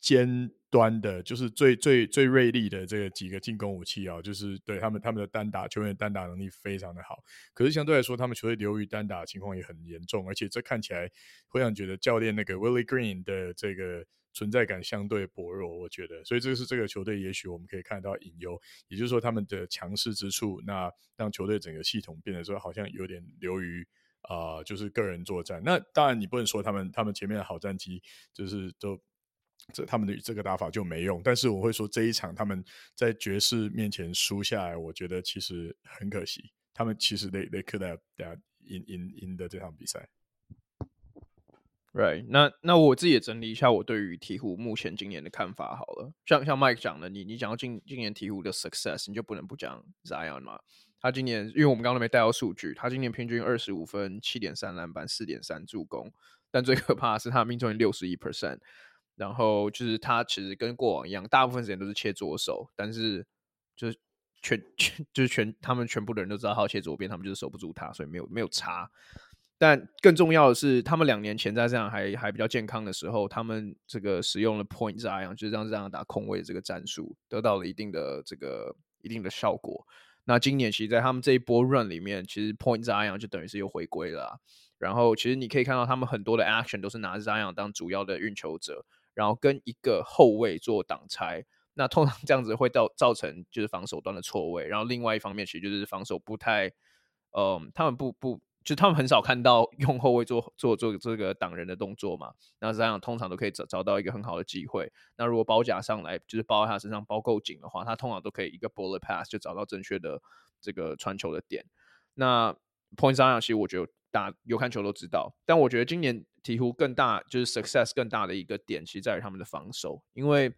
尖端的，就是最最最锐利的这个几个进攻武器啊，就是对他们他们的单打球员单打能力非常的好。可是相对来说，他们球队流于单打情况也很严重，而且这看起来会让觉得教练那个 Willie Green 的这个存在感相对薄弱。我觉得，所以这是这个球队也许我们可以看到隐忧，也就是说他们的强势之处，那让球队整个系统变得说好像有点流于啊、就是个人作战。那当然你不能说他们他们前面的好战绩就是都。这他们的这个打法就没用，但是我会说这一场他们在爵士面前输下来，我觉得其实很可惜。他们其实 they they could have in in in 的这场比赛。Right，那那我自己也整理一下我对于鹈鹕目前今年的看法好了。像像 Mike 讲的，你你讲到今今年鹈鹕的 success，你就不能不讲 Zion 嘛。他今年因为我们刚刚没带到数据，他今年平均二十五分、七点三篮板、四点三助攻，但最可怕的是他命中率六十一 percent。然后就是他其实跟过往一样，大部分时间都是切左手，但是就是全全就是全他们全部的人都知道他切左边，他们就是守不住他，所以没有没有差。但更重要的是，他们两年前在这样还还比较健康的时候，他们这个使用了 point Zion，就是让这样打空位这个战术，得到了一定的这个一定的效果。那今年其实，在他们这一波 run 里面，其实 point Zion 就等于是又回归了。然后其实你可以看到，他们很多的 action 都是拿 Zion 当主要的运球者。然后跟一个后卫做挡拆，那通常这样子会造造成就是防守端的错位。然后另外一方面，其实就是防守不太，嗯、他们不不，就他们很少看到用后卫做做做这个挡人的动作嘛。那这样通常都可以找找到一个很好的机会。那如果包夹上来，就是包在他身上包够紧的话，他通常都可以一个 bullet pass 就找到正确的这个传球的点。那 point Zion 其实我觉得打有看球都知道，但我觉得今年。鹈鹕更大就是 success 更大的一个点，其实在于他们的防守，因为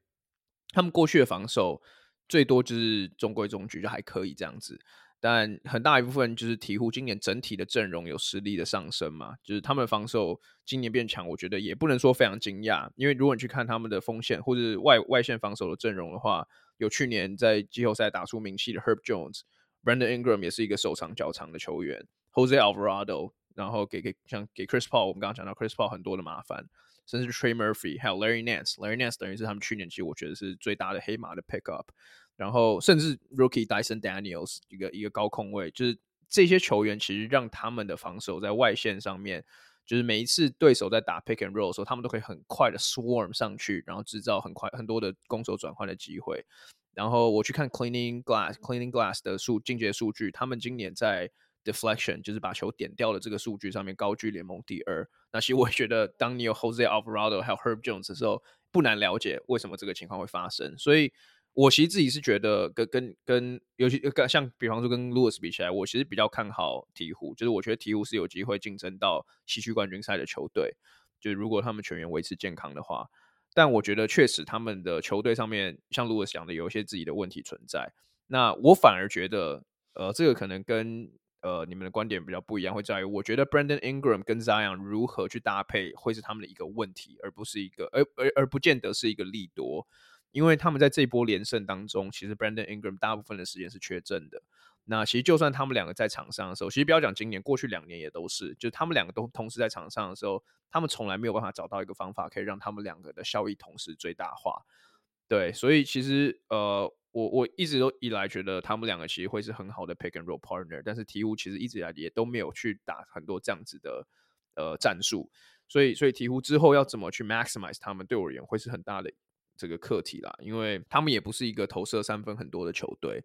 他们过去的防守最多就是中规中矩，就还可以这样子。但很大一部分就是鹈鹕今年整体的阵容有实力的上升嘛，就是他们防守今年变强，我觉得也不能说非常惊讶，因为如果你去看他们的锋线或者外外线防守的阵容的话，有去年在季后赛打出名气的 Herb Jones，Brandon Ingram 也是一个手长脚长的球员，Jose Alvarado。然后给给像给 Chris Paul，我们刚刚讲到 Chris Paul 很多的麻烦，甚至 Trey Murphy 还有 Larry Nance，Larry Nance 等于是他们去年其实我觉得是最大的黑马的 pick up，然后甚至 Rookie Dyson Daniels 一个一个高空位，就是这些球员其实让他们的防守在外线上面，就是每一次对手在打 pick and roll 的时候，他们都可以很快的 swarm 上去，然后制造很快很多的攻守转换的机会。然后我去看 Cleaning Glass Cleaning Glass 的数进阶数据，他们今年在 deflection 就是把球点掉的这个数据上面高居联盟第二。那其实我觉得，当你有 Jose Alvarado 还有 Herb Jones 的时候，不难了解为什么这个情况会发生。所以，我其实自己是觉得跟跟跟，尤其像比方说跟 Lewis 比起来，我其实比较看好鹈鹕。就是我觉得鹈鹕是有机会竞争到西区冠军赛的球队。就是如果他们全员维持健康的话，但我觉得确实他们的球队上面像 Lewis 讲的，有一些自己的问题存在。那我反而觉得，呃，这个可能跟呃，你们的观点比较不一样，会在于我觉得 Brandon Ingram 跟 Zion 如何去搭配，会是他们的一个问题，而不是一个，而而而不见得是一个利多，因为他们在这波连胜当中，其实 Brandon Ingram 大部分的时间是缺阵的。那其实就算他们两个在场上的时候，其实不要讲今年，过去两年也都是，就他们两个都同时在场上的时候，他们从来没有办法找到一个方法可以让他们两个的效益同时最大化。对，所以其实呃。我我一直都以来觉得他们两个其实会是很好的 pick and roll partner，但是鹈鹕其实一直以来也都没有去打很多这样子的呃战术，所以所以鹈鹕之后要怎么去 maximize 他们，对我而言会是很大的这个课题啦，因为他们也不是一个投射三分很多的球队，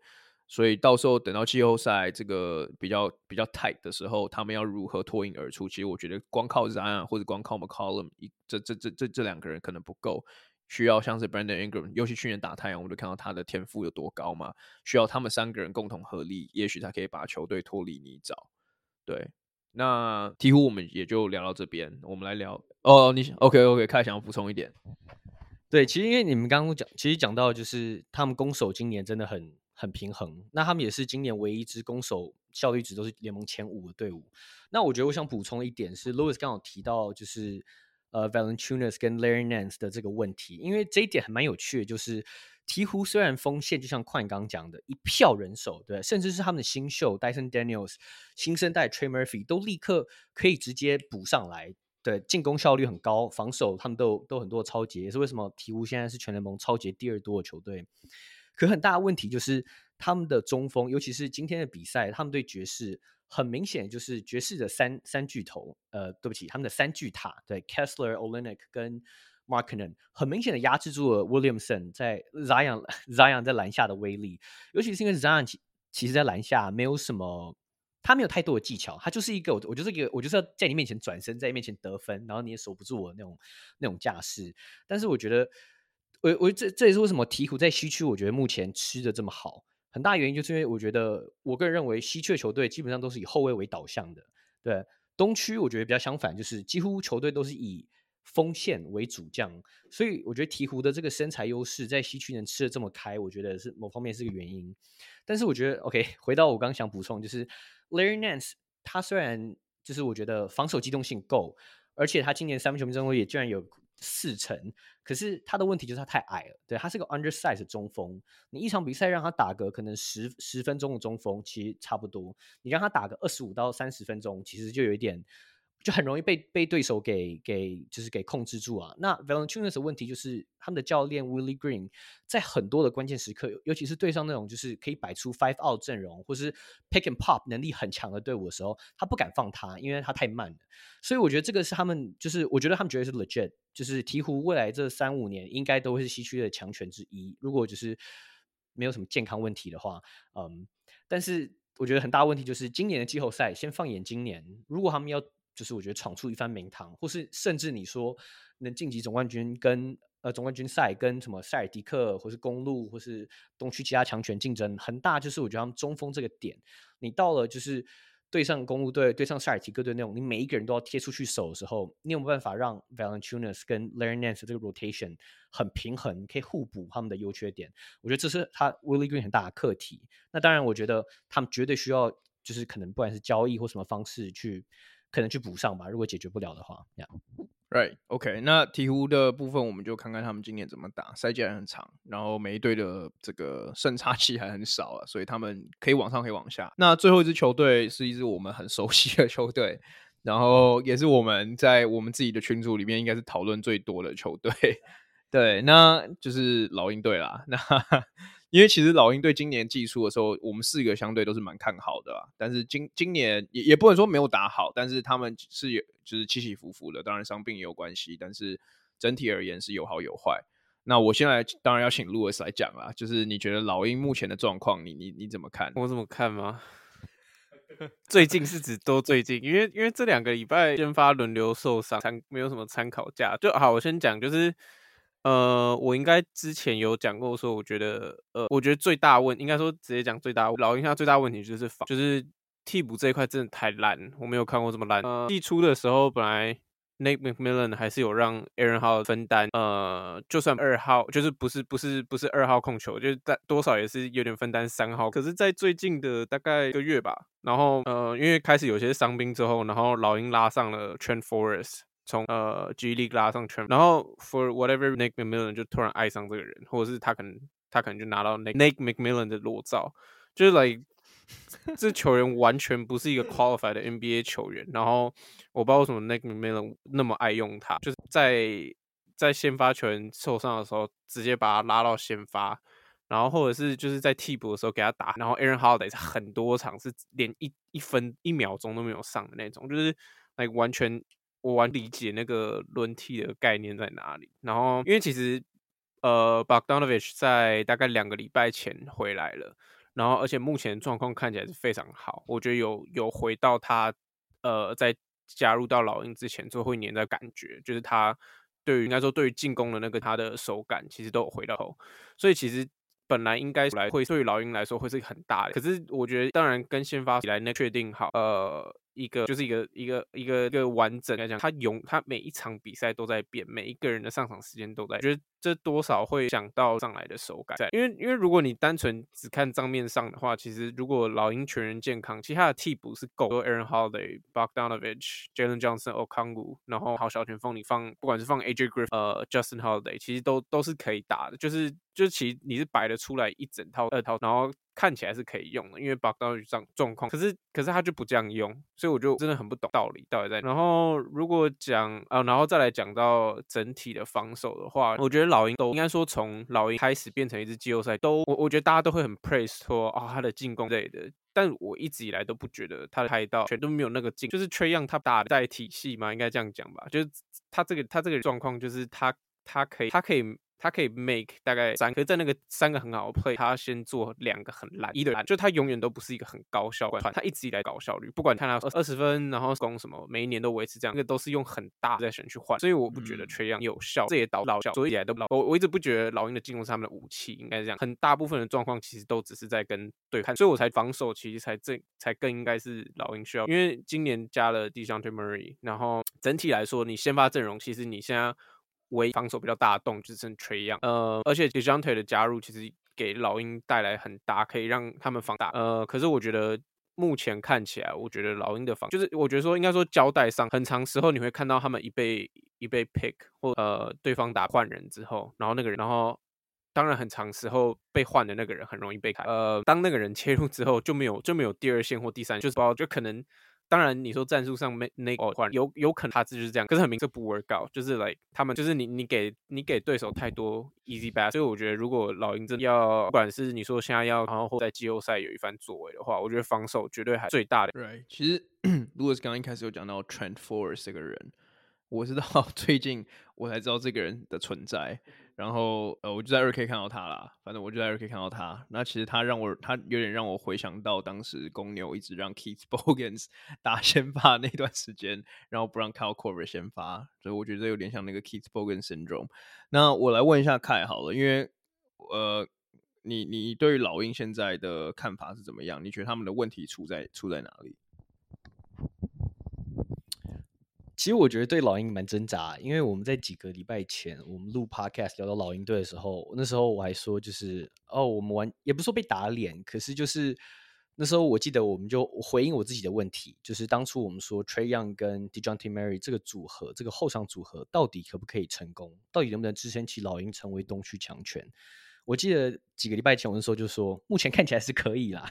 所以到时候等到季后赛这个比较比较 tight 的时候，他们要如何脱颖而出？其实我觉得光靠 Zion 或者光靠 McCollum 一这这这这这两个人可能不够。需要像是 Brandon Ingram，尤其去年打太阳，我们都看到他的天赋有多高嘛。需要他们三个人共同合力，也许他可以把球队脱离泥沼。对，那鵜鹕我们也就聊到这边。我们来聊哦，你 OK OK，开想要补充一点。对，其实因为你们刚刚讲，其实讲到就是他们攻守今年真的很很平衡。那他们也是今年唯一一支攻守效率值都是联盟前五的队伍。那我觉得我想补充一点是，Lewis 刚好提到就是。呃，Valentunas 跟 Larry Nance 的这个问题，因为这一点还蛮有趣的，就是鹈鹕虽然锋线就像快刚讲的，一票人手，对，甚至是他们的新秀 Dyson Daniels、新生代 Trey Murphy 都立刻可以直接补上来对进攻效率很高，防守他们都都很多超级，也是为什么鹈鹕现在是全联盟超级第二多的球队。可很大的问题就是他们的中锋，尤其是今天的比赛，他们对爵士很明显就是爵士的三三巨头，呃，对不起，他们的三巨塔，对，Kessler、Olynyk 跟 Markkanen 很明显的压制住了 Williamson 在 Zion Zion 在篮下的威力，尤其是因为 Zion 其其实在篮下没有什么。他没有太多的技巧，他就是一个我，我就是一个，我就是要在你面前转身，在你面前得分，然后你也守不住我那种那种架势。但是我觉得，我我这这也是为什么鹈鹕在西区，我觉得目前吃的这么好，很大原因就是因为我觉得，我个人认为西区球队基本上都是以后卫为导向的。对，东区我觉得比较相反，就是几乎球队都是以锋线为主将，所以我觉得鹈鹕的这个身材优势在西区能吃的这么开，我觉得是某方面是个原因。但是我觉得，OK，回到我刚想补充就是。Larry Nance，他虽然就是我觉得防守机动性够，而且他今年三分球命中率也居然有四成，可是他的问题就是他太矮了。对，他是个 undersize 中锋，你一场比赛让他打个可能十十分钟的中锋，其实差不多。你让他打个二十五到三十分钟，其实就有一点。就很容易被被对手给给就是给控制住啊。那 Valanciunas 的问题就是他们的教练 Willie Green 在很多的关键时刻，尤其是对上那种就是可以摆出 five out 阵容或是 pick and pop 能力很强的队伍的时候，他不敢放他，因为他太慢了。所以我觉得这个是他们就是我觉得他们绝对是 legit，就是鹈鹕未来这三五年应该都会是西区的强权之一。如果就是没有什么健康问题的话，嗯，但是我觉得很大问题就是今年的季后赛，先放眼今年，如果他们要。就是我觉得闯出一番名堂，或是甚至你说能晋级总冠军跟呃总冠军赛跟什么塞尔迪克，或是公路，或是东区其他强权竞争很大，就是我觉得他们中锋这个点，你到了就是对上公路队、对上塞尔提克队那种，你每一个人都要贴出去守的时候，你有没有办法让 Valanciunas 跟 Larry Nance 这个 rotation 很平衡，可以互补他们的优缺点？我觉得这是他 Willie Green 很大的课题。那当然，我觉得他们绝对需要，就是可能不管是交易或什么方式去。可能去补上吧，如果解决不了的话这样。Right, OK、那鹈鹕的部分我们就看看他们今年怎么打，赛季还很长，然后每一队的这个胜差 期还很少啊，所以他们可以往上，可以往下。那最后一支球队是一支我们很熟悉的球队，然后也是我们在我们自己的群组里面应该是讨论最多的球队，对，那就是老鹰队啦。那因为其实老鹰队今年季初的时候，我们四个相对都是蛮看好的啊。但是今今年也也不能说没有打好，但是他们是有就是起起伏伏的，当然伤病也有关系，但是整体而言是有好有坏。那我现在当然要请 Louis 来讲啦，就是你觉得老鹰目前的状况，你你你怎么看？我怎么看吗？最近是指多最近，因为因为这两个礼拜先发轮流受伤，参没有什么参考价。就好，我先讲就是。呃，我应该之前有讲过，说我觉得，呃，我觉得最大问，应该说直接讲最大，老鹰他最大问题就是防，就是替补这一块真的太烂，我没有看过这么烂。呃，季初的时候，本来 Nate McMillan 还是有让 Aaron Howard 分担，呃，就算二号，就是不是不是不是二号控球，就是在多少也是有点分担三号。可是，在最近的大概一个月吧，然后呃，因为开始有些伤兵之后，然后老鹰拉上了 Trent Forrest。从呃 G League 拉上圈，然后 For whatever Nick McMillan 就突然爱上这个人，或者是他可能他可能就拿到 Nick McMillan 的裸照，就是 like 这球员完全不是一个 qualified 的 NBA 球员。然后我不知道为什么 Nick McMillan 那么爱用他，就是在在先发球员受伤的时候，直接把他拉到先发，然后或者是就是在替补的时候给他打。然后 Aaron Holiday 很多场是连一一分一秒钟都没有上的那种，就是 like 完全。我完理解那个轮替的概念在哪里。然后，因为其实，呃，Bogdanovich 在大概两个礼拜前回来了，然后而且目前状况看起来是非常好。我觉得有有回到他，呃，在加入到老鹰之前最后一年的感觉，就是他对于应该说对于进攻的那个他的手感，其实都有回到头。所以其实本来应该来会对于老鹰来说会是很大的。可是我觉得，当然跟先发起来那确定好，呃。一个就是一个一个一个一个完整来讲，他永他每一场比赛都在变，每一个人的上场时间都在，觉得这多少会想到上来的手感。在，因为因为如果你单纯只看账面上的话，其实如果老鹰全员健康，其他的替补是够，有 Aaron Holiday、Bogdanovich、Jalen Johnson、o k o n g u 然后好小前锋你放不管是放 AJ Griffin、呃 Justin Holiday，其实都都是可以打的，就是就其实你是摆得出来一整套二套，然后。看起来是可以用的，因为 Bogdanovic 状况，可是可是他就不这样用，所以我就真的很不懂道理到底在。然后如果讲啊，然后再来讲到整体的防守的话，我觉得老鹰都应该说从老鹰开始变成一支季后赛，都我我觉得大家都会很 praise 说啊、他的进攻之类的，但我一直以来都不觉得他的开到全都没有那个进，就是 Trae Young 他打在体系嘛，应该这样讲吧，就是他这个他这个状况就是他他可以他可以。他可以 make 大概三，可是在那个三个很好的 play，他先做两个很烂，一对烂，就他永远都不是一个很高效的，他一直以来高效率，不管看他二十分，然后攻什么，每一年都维持这样，那个都是用很大的 possession 去换，所以我不觉得 Trae Young 有效，嗯、这也导老效，所以来都老，我我一直不觉得老鹰的进攻是他们的武器，应该是这样，很大部分的状况其实都只是在跟对抗，所以我才防守其实才这才更应该是老鹰需要，因为今年加了 Dejounte Murray，然后整体来说，你先发阵容其实你现在。唯一防守比较大的洞就是剩 Trae Young，呃，而且 Dejounte 的加入其实给老鹰带来很大，可以让他们防大，呃，可是我觉得目前看起来，我觉得老鹰的防就是我觉得说应该说交代上，很长时候你会看到他们一被一被 pick 或呃对方打换人之后，然后那个人，然后当然很长时候被换的那个人很容易被开，呃，当那个人切入之后就没有就没有第二线或第三，就是包就可能。当然，你说战术上没那个换有有可能他就是这样，可是很明显不 work out，就是 like 他们就是你你给你给对手太多 easy b a s 所以我觉得如果老鹰真的要不管是你说现在要然后在季后赛有一番作为的话，我觉得防守绝对还最大的。Right，其实 如果是刚刚一开始有讲到 Trent Forrest 这个人，我知道 最近我才知道这个人的存在。然后呃，我就在二 K 看到他啦。反正我就在二 K 看到他。那其实他让我，他有点让我回想到当时公牛一直让 Keith Bogans 打先发那段时间，然后不让 Kyle Korver 先发，所以我觉得有点像那个 Keith Bogans syndrome。那我来问一下凯好了，因为呃，你你对于老鹰现在的看法是怎么样？你觉得他们的问题出在出在哪里？其实我觉得对老鹰蛮挣扎，因为我们在几个礼拜前我们录 podcast 聊到老鹰队的时候，那时候我还说就是哦，我们玩也不说被打脸，可是就是那时候我记得我们就回应我自己的问题，就是当初我们说 Trae Young 跟 Dejounte Murray 这个组合，这个后场组合到底可不可以成功，到底能不能支撑起老鹰成为东区强权？我记得几个礼拜前我那时候就说，目前看起来是可以啦。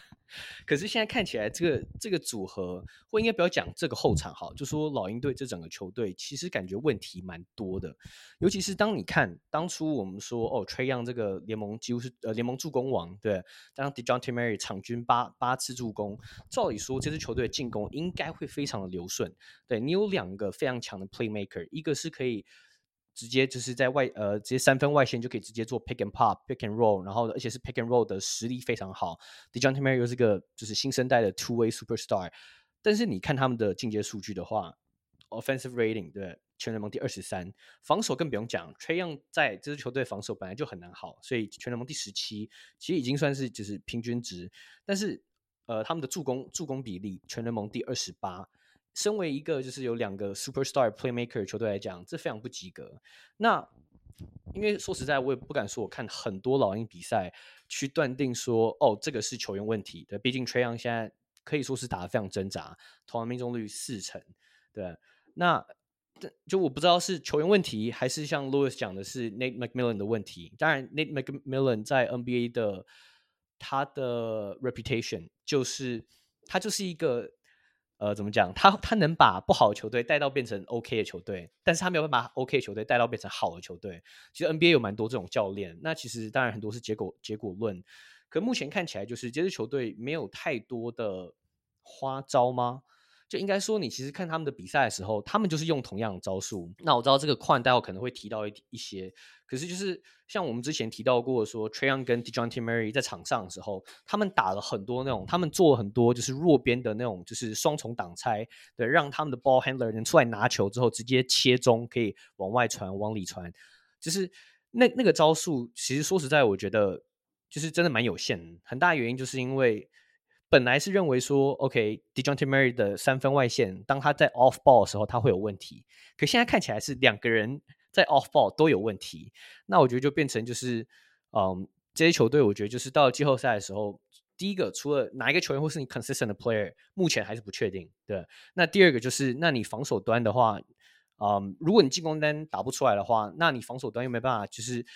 可是现在看起来，这个这个组合，或应该不要讲这个后场好，就说老鹰队这整个球队，其实感觉问题蛮多的。尤其是当你看当初我们说哦，Trae Young 这个联盟几乎是呃联盟助攻王，对，当 Dejounte Murray 场均八八次助攻，照理说这支球队的进攻应该会非常的流顺。对，你有两个非常强的 Playmaker，一个是可以。直接就是在外呃，直接三分外线就可以直接做 pick and pop、pick and roll，然后而且是 pick and roll 的实力非常好。Dejounte Murray 又是个就是新生代的 two way superstar，但是你看他们的进阶数据的话，offensive rating 对全联盟第二十三，防守更不用讲，Trayon 在这支球队防守本来就很难好，所以全联盟第十七，其实已经算是就是平均值。但是呃，他们的助攻助攻比例全联盟第二十八。身为一个就是有两个 superstar playmaker 球队来讲，这非常不及格。那因为说实在，我也不敢说我看很多老鹰比赛去断定说，哦，这个是球员问题。对，毕竟 Trae Young 现在可以说是打得非常挣扎，投篮命中率四成。对，那就我不知道是球员问题，还是像 Louis 讲的是 Nate McMillan 的问题。当然，Nate McMillan 在 NBA 的他的 reputation 就是他就是一个。呃，怎么讲？他他能把不好的球队带到变成 OK 的球队，但是他没有办法把 OK 的球队带到变成好的球队。其实 NBA 有蛮多这种教练，那其实当然很多是结果结果论。可目前看起来，就是这支球队没有太多的花招吗？就应该说，你其实看他们的比赛的时候，他们就是用同样的招数。那我知道这个框待会可能会提到一一些，可是就是像我们之前提到过说，Trayon 跟 Dejounte Murray 在场上的时候，他们打了很多那种，他们做很多就是弱边的那种，就是双重挡拆，对，让他们的 ball handler 能出来拿球之后直接切中，可以往外传、往里传，就是那那个招数，其实说实在，我觉得就是真的蛮有限，很大原因就是因为。本来是认为说，OK，Dejounte Murray 的三分外线，当他在 off ball 的时候，他会有问题。可现在看起来是两个人在 off ball 都有问题。那我觉得就变成就是，嗯，这些球队，我觉得就是到了季后赛的时候，第一个除了哪一个球员或是你 consistent 的 player，目前还是不确定。对。那第二个就是，那你防守端的话，嗯，如果你进攻端打不出来的话，那你防守端又没办法，就是。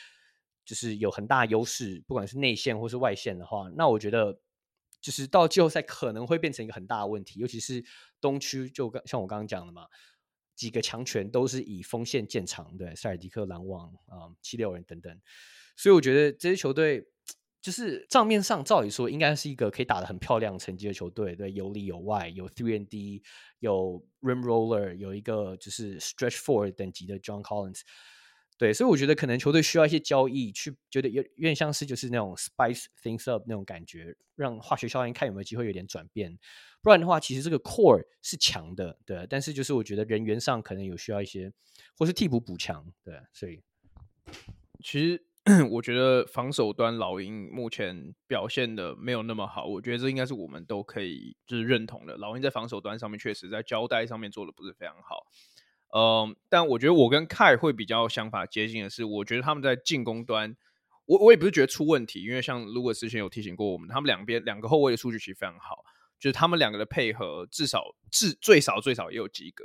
就是有很大优势，不管是内线或是外线的话，那我觉得就是到季后赛可能会变成一个很大的问题，尤其是东区，就像我刚刚讲的嘛，几个强权都是以锋线见长，对，塞尔迪克、篮网啊、七六人等等，所以我觉得这些球队就是账面上照理说应该是一个可以打得很漂亮成绩的球队，对，有里有外，有 three and D，有 rim roller，有一个就是 stretch four 等级的 John Collins。对，所以我觉得可能球队需要一些交易，去觉得有有点像是就是那种 spice things up 那种感觉，让化学效应看有没有机会有点转变。不然的话，其实这个 core 是强的，对。但是就是我觉得人员上可能有需要一些，或是替补补强，对。所以其实我觉得防守端老鹰目前表现的没有那么好，我觉得这应该是我们都可以就是认同的。老鹰在防守端上面确实在交代上面做的不是非常好。嗯，但我觉得我跟凯会比较想法接近的是，我觉得他们在进攻端，我我也不是觉得出问题，因为像如果之前有提醒过我们，他们两边两个后卫的数据其实非常好，就是他们两个的配合至少至最少最少也有及格。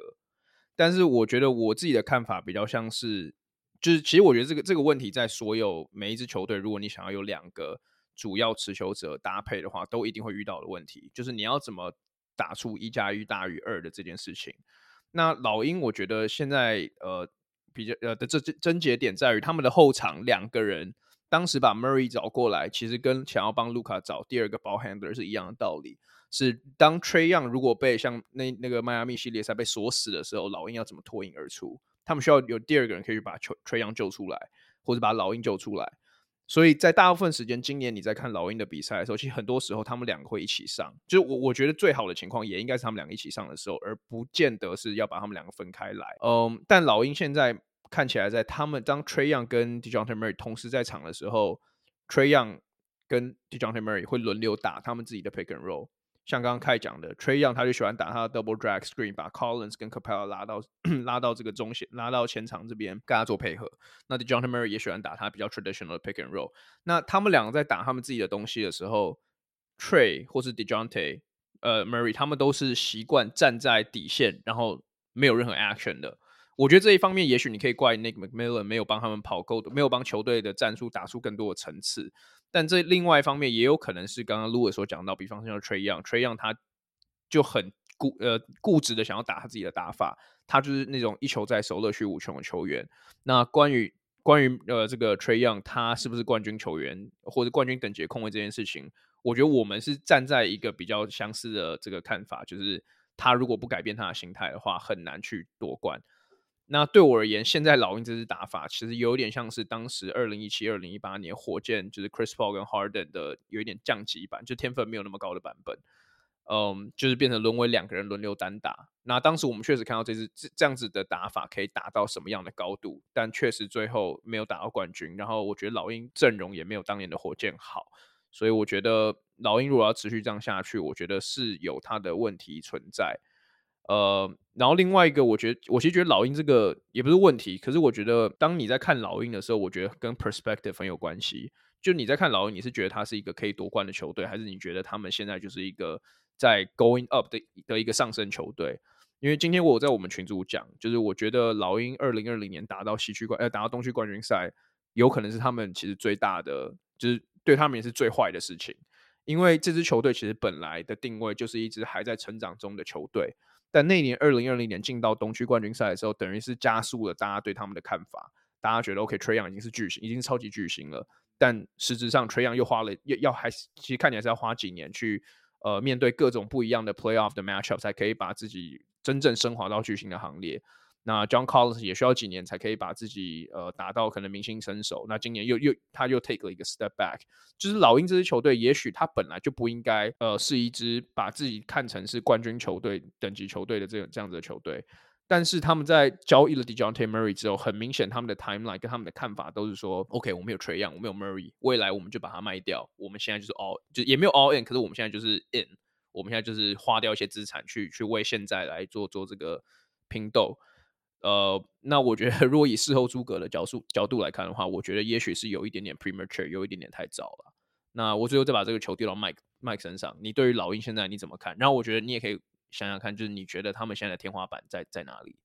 但是我觉得我自己的看法比较像是，就是其实我觉得这个这个问题在所有每一支球队，如果你想要有两个主要持球者搭配的话，都一定会遇到的问题，就是你要怎么打出一加一大于二的这件事情。那老鹰，我觉得现在呃比较呃的这症结点在于他们的后场两个人，当时把 Murray 找过来，其实跟想要帮卢卡找第二个 ball handler 是一样的道理。是当 Trae Young 如果被像那那个迈阿密系列赛被锁死的时候，老鹰要怎么脱颖而出？他们需要有第二个人可以把球 Trae Young 救出来，或者把老鹰救出来。所以在大部分时间，今年你在看老鹰的比赛的时候，其实很多时候他们两个会一起上。就是我我觉得最好的情况也应该是他们两个一起上的时候，而不见得是要把他们两个分开来。嗯，但老鹰现在看起来，在他们当 Trae Young 跟 Dejounte Murray 同时在场的时候，Trae Young 跟 Dejounte Murray 会轮流打他们自己的 Pick and Roll。像刚刚开讲的，Trae Young 他就喜欢打他的 double drag screen，把 Collins 跟 Capella 拉到 拉到这个中线，拉到前场这边跟他做配合。那 Dejounte Murray 也喜欢打他比较 traditional 的 pick and roll。那他们两个在打他们自己的东西的时候，Tray 或是 Dejounte 呃 Murray 他们都是习惯站在底线，然后没有任何 action 的。我觉得这一方面，也许你可以怪 Nick McMillan 没有帮他们跑够，没有帮球队的战术打出更多的层次。但这另外一方面也有可能是刚刚 Louis 所讲到，比方说像 Trey Young，Trey Young 他就很固呃固执的想要打他自己的打法，他就是那种一球在手乐趣无穷的球员。那关于关于呃这个 Trae Young 他是不是冠军球员或者冠军等级控卫这件事情，我觉得我们是站在一个比较相似的这个看法，就是他如果不改变他的心态的话，很难去夺冠。那对我而言，现在老鹰这支打法其实有点像是当时二零一七、二零一八年火箭，就是 Chris Paul 跟 Harden 的有一点降级版，就天分没有那么高的版本。嗯，就是变成沦为两个人轮流单打。那当时我们确实看到这支这这样子的打法可以打到什么样的高度，但确实最后没有打到冠军。然后我觉得老鹰阵容也没有当年的火箭好，所以我觉得老鹰如果要持续这样下去，我觉得是有它的问题存在。呃，然后另外一个，我觉得我其实觉得老鹰这个也不是问题，可是我觉得当你在看老鹰的时候，我觉得跟 perspective 很有关系。就你在看老鹰，你是觉得他是一个可以夺冠的球队，还是你觉得他们现在就是一个在 going up 的的一个上升球队？因为今天我在我们群组讲，就是我觉得老鹰二零二零年打到西区冠，呃，打到东区冠军赛，有可能是他们其实最大的，就是对他们也是最坏的事情，因为这支球队其实本来的定位就是一支还在成长中的球队。但那年二零二零年进到东区冠军赛的时候，等于是加速了大家对他们的看法。大家觉得 OK，Trae Young 已经是巨星，已经是超级巨星了。但实质上，Trae Young 又花了要要还其实看起来是要花几年去呃面对各种不一样的 Playoff 的 Matchup，才可以把自己真正升华到巨星的行列。那 John Collins 也需要几年才可以把自己呃打到可能明星身手。那今年又又他又 take 了一个 step back，就是老鹰这支球队，也许他本来就不应该呃是一支把自己看成是冠军球队等级球队的这个这样子的球队。但是他们在交易了 Dejounte Murray 之后，很明显他们的 timeline 跟他们的看法都是说，OK，我们有 Trae 我们有 Murray，未来我们就把它卖掉。我们现在就是 all 就也没有 all in，可是我们现在就是 in，我们现在就是花掉一些资产去去为现在来做做这个拼斗。呃，那我觉得，如果以事后诸葛的角度角度来看的话，我觉得也许是有一点点 premature，有一点点太早了。那我最后再把这个球丢到 Mike Mike 身上，你对于老鹰现在你怎么看？然后我觉得你也可以想想看，就是你觉得他们现在的天花板在在哪里？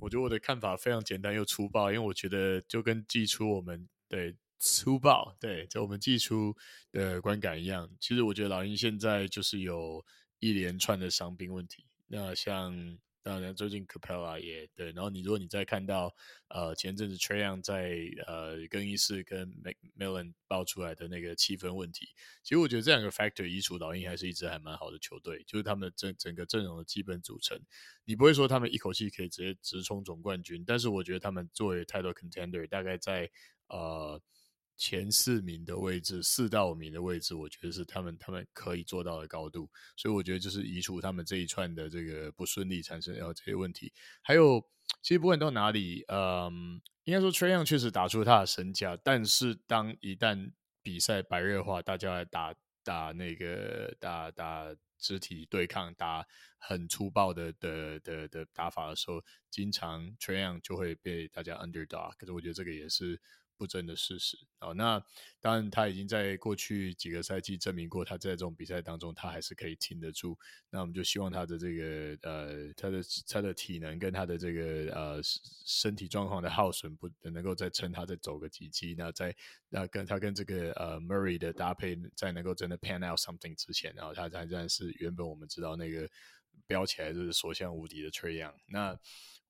我觉得我的看法非常简单又粗暴，因为我觉得就跟寄出我们对粗暴对，就我们寄出的观感一样。其实我觉得老鹰现在就是有一连串的伤兵问题。那像。当然，最近 Capella 也对。然后你如果你再看到呃前阵子 Trayon 在呃更衣室跟 McMillan 爆出来的那个气氛问题，其实我觉得这两个 factor 移除老鹰还是一支还蛮好的球队，就是他们整整个阵容的基本组成，你不会说他们一口气可以直接直冲总冠军，但是我觉得他们作为太多 contender 大概在呃。前四名的位置，四到五名的位置，我觉得是他们他们可以做到的高度，所以我觉得就是移除他们这一串的这个不顺利产生的这些问题。还有，其实不管到哪里，嗯，应该说 t r a y o n 确实打出他的身价，但是当一旦比赛白热化，大家来打打那个打打肢体对抗，打很粗暴的的的的打法的时候，经常 t r a y o n 就会被大家 underdog。可是我觉得这个也是。不争的事实哦，那当然他已经在过去几个赛季证明过，他在这种比赛当中他还是可以挺得住。那我们就希望他的这个呃，他的他的体能跟他的这个呃身体状况的耗损不能够再撑他再走个几季。那在那跟他跟这个呃 Murray 的搭配，在能够真的 pan out something 之前，然后他才算是原本我们知道那个飙起来就是所向无敌的 Trae Young。那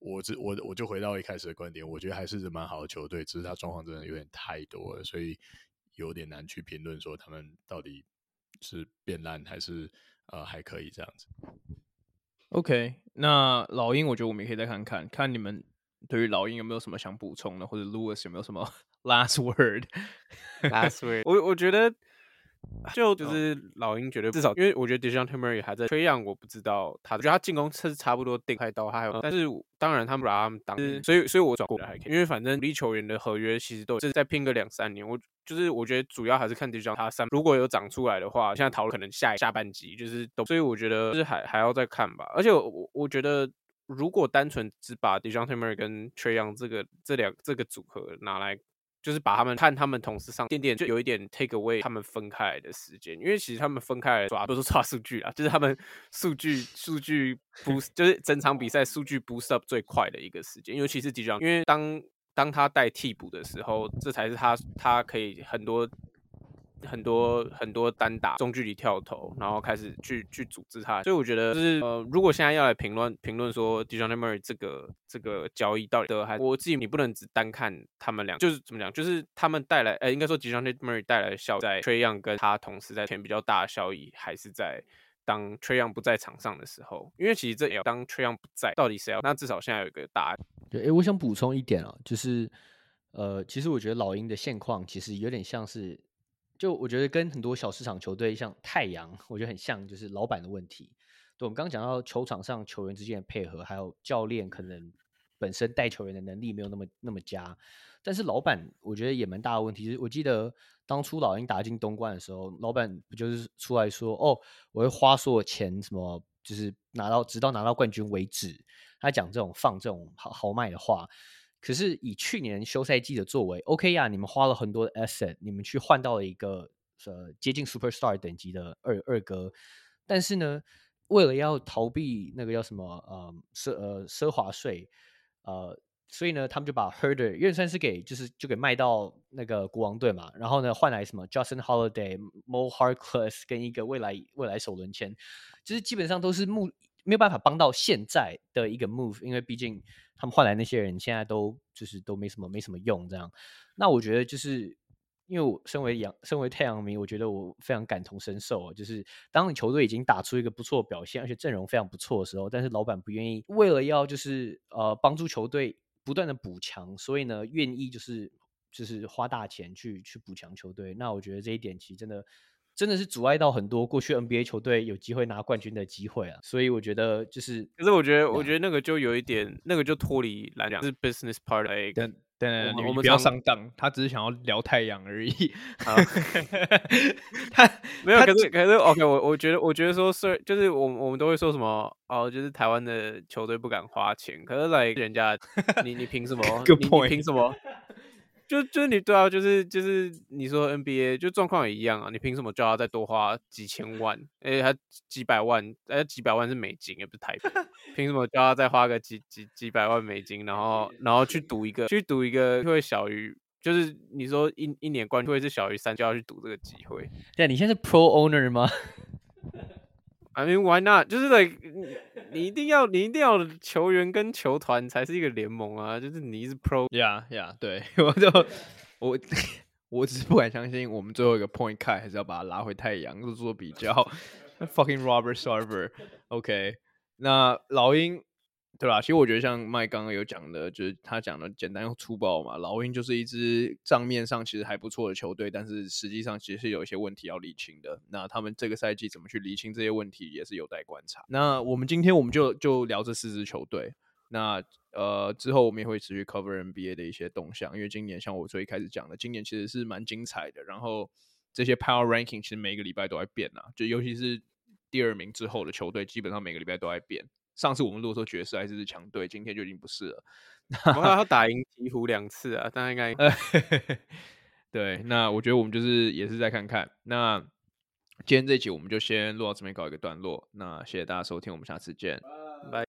我只我我就回到一开始的观点，我觉得还是蛮好的球队，只是他状况真的有点太多了，所以有点难去评论说他们到底是变烂还是呃还可以这样子。OK，那老鹰，我觉得我们也可以再看看，看你们对于老鹰有没有什么想补充的，或者 Louis 有没有什么 last word？Last word，我我觉得。就就是 老鹰绝对至少，因为我觉得 Dejounte Murray 还在 Trae Young，我不知道他，我觉得他进攻是差不多定开刀，他还有，但是当然他们把他们当，所以所以我转过来还可以，因为反正主力球员的合约其实都是再拼个两三年，我就是我觉得主要还是看 Dejounte 他三如果有长出来的话，现在讨论可能下下半集就是都，所以我觉得就是还还要再看吧，而且我我觉得如果单纯只把 Dejounte Murray 跟 Trey Young 这个这两这个组合拿来。就是把他们看他们同时上点点，就有一点 take away 他们分开来的时间，因为其实他们分开来抓都是抓数据啊，就是他们数据数据 boost，就是整场比赛数据 boost up 最快的一个时间，尤其是 Dejounte，因为当当他带替补的时候，这才是他他可以很多。很多很多单打中距离跳投，然后开始去去组织他，所以我觉得就是呃，如果现在要来评论评论说 d e j o n t m u r r y 这个这个交易到底的还，我自己你不能只单看他们俩，就是怎么讲，就是他们带来，呃，应该说 d e j o n t m u r r y 带来的效，在 Trean 跟他同时在填比较大的效益，还是在当 Trean 不在场上的时候，因为其实这也要当 Trean 不在，到底谁要？那至少现在有一个答案。对，诶，我想补充一点啊，就是呃，其实我觉得老鹰的现况其实有点像是。就我觉得跟很多小市场球队像太阳，我觉得很像，就是老板的问题。对，我们刚刚讲到球场上球员之间的配合，还有教练可能本身带球员的能力没有那么那么佳。但是老板我觉得也蛮大的问题。是我记得当初老鹰打进东冠的时候，老板不就是出来说：“哦，我会花所有钱，什么就是拿到直到拿到冠军为止。”他讲这种放这种豪豪迈的话。可是以去年休赛季的作为，OK 呀，你们花了很多的 asset，你们去换到了一个呃接近 superstar 等级的二二哥，但是呢，为了要逃避那个叫什么呃奢呃奢华税，呃，所以呢，他们就把 Herder，因为算是给就是就给卖到那个国王队嘛，然后呢换来什么 Justin Holiday、Mo Harkless 跟一个未来未来首轮签，就是基本上都是目。没有办法帮到现在的一个 move，因为毕竟他们换来那些人现在都就是都没什么没什么用这样。那我觉得就是因为我身为阳身为太阳迷，我觉得我非常感同身受啊。就是当你球队已经打出一个不错表现，而且阵容非常不错的时候，但是老板不愿意为了要就是呃帮助球队不断的补强，所以呢愿意就是就是花大钱去去补强球队。那我觉得这一点其实真的。真的是阻碍到很多过去 NBA 球队有机会拿冠军的机会啊，所以我觉得就是，可是我觉得，我觉得那个就有一点，那个就脱离来讲是 business part。等等，你们不要上当，他只是想要聊太阳而已。他 没有，可是可是 OK，我我觉得我觉得说是，就是我我们都会说什么哦，就是台湾的球队不敢花钱，可是来人家，你你凭什么？你凭什么？就就是你对啊，就是就是你说 NBA 就状况也一样啊，你凭什么叫他再多花几千万？哎，他几百万，哎，几百万是美金，也不是台币，凭什么叫他再花个几几几百万美金，然后然后去赌一个，去赌一个会小于，就是你说一一年冠军会是小于三，就要去赌这个机会？对，你现在是 Pro Owner 吗？I mean why not？就是你你一定要你一定要球员跟球团才是一个联盟啊！就是你是 Pro，呀呀，对，我就我我只是不敢相信，我们最后一个 point cut 还是要把它拉回太阳做做比较。Fucking Robert Sarver，OK，、那老鹰。对吧？其实我觉得像麦刚刚有讲的，就是他讲的简单又粗暴嘛。老鹰就是一支账面上其实还不错的球队，但是实际上其实是有一些问题要厘清的。那他们这个赛季怎么去厘清这些问题，也是有待观察。那我们今天我们就就聊这四支球队。那呃之后我们也会持续 cover NBA 的一些动向，因为今年像我最一开始讲的，今年其实是蛮精彩的。然后这些 Power Ranking 其实每个礼拜都在变啊，就尤其是第二名之后的球队，基本上每个礼拜都在变。上次我们如果说爵士还是强队，今天就已经不是了。那要打赢鹈鹕两次啊，大家应该 对。那我觉得我们就是也是再看看。那今天这一集我们就先录到这边，告一个段落。那谢谢大家收听，我们下次见，拜。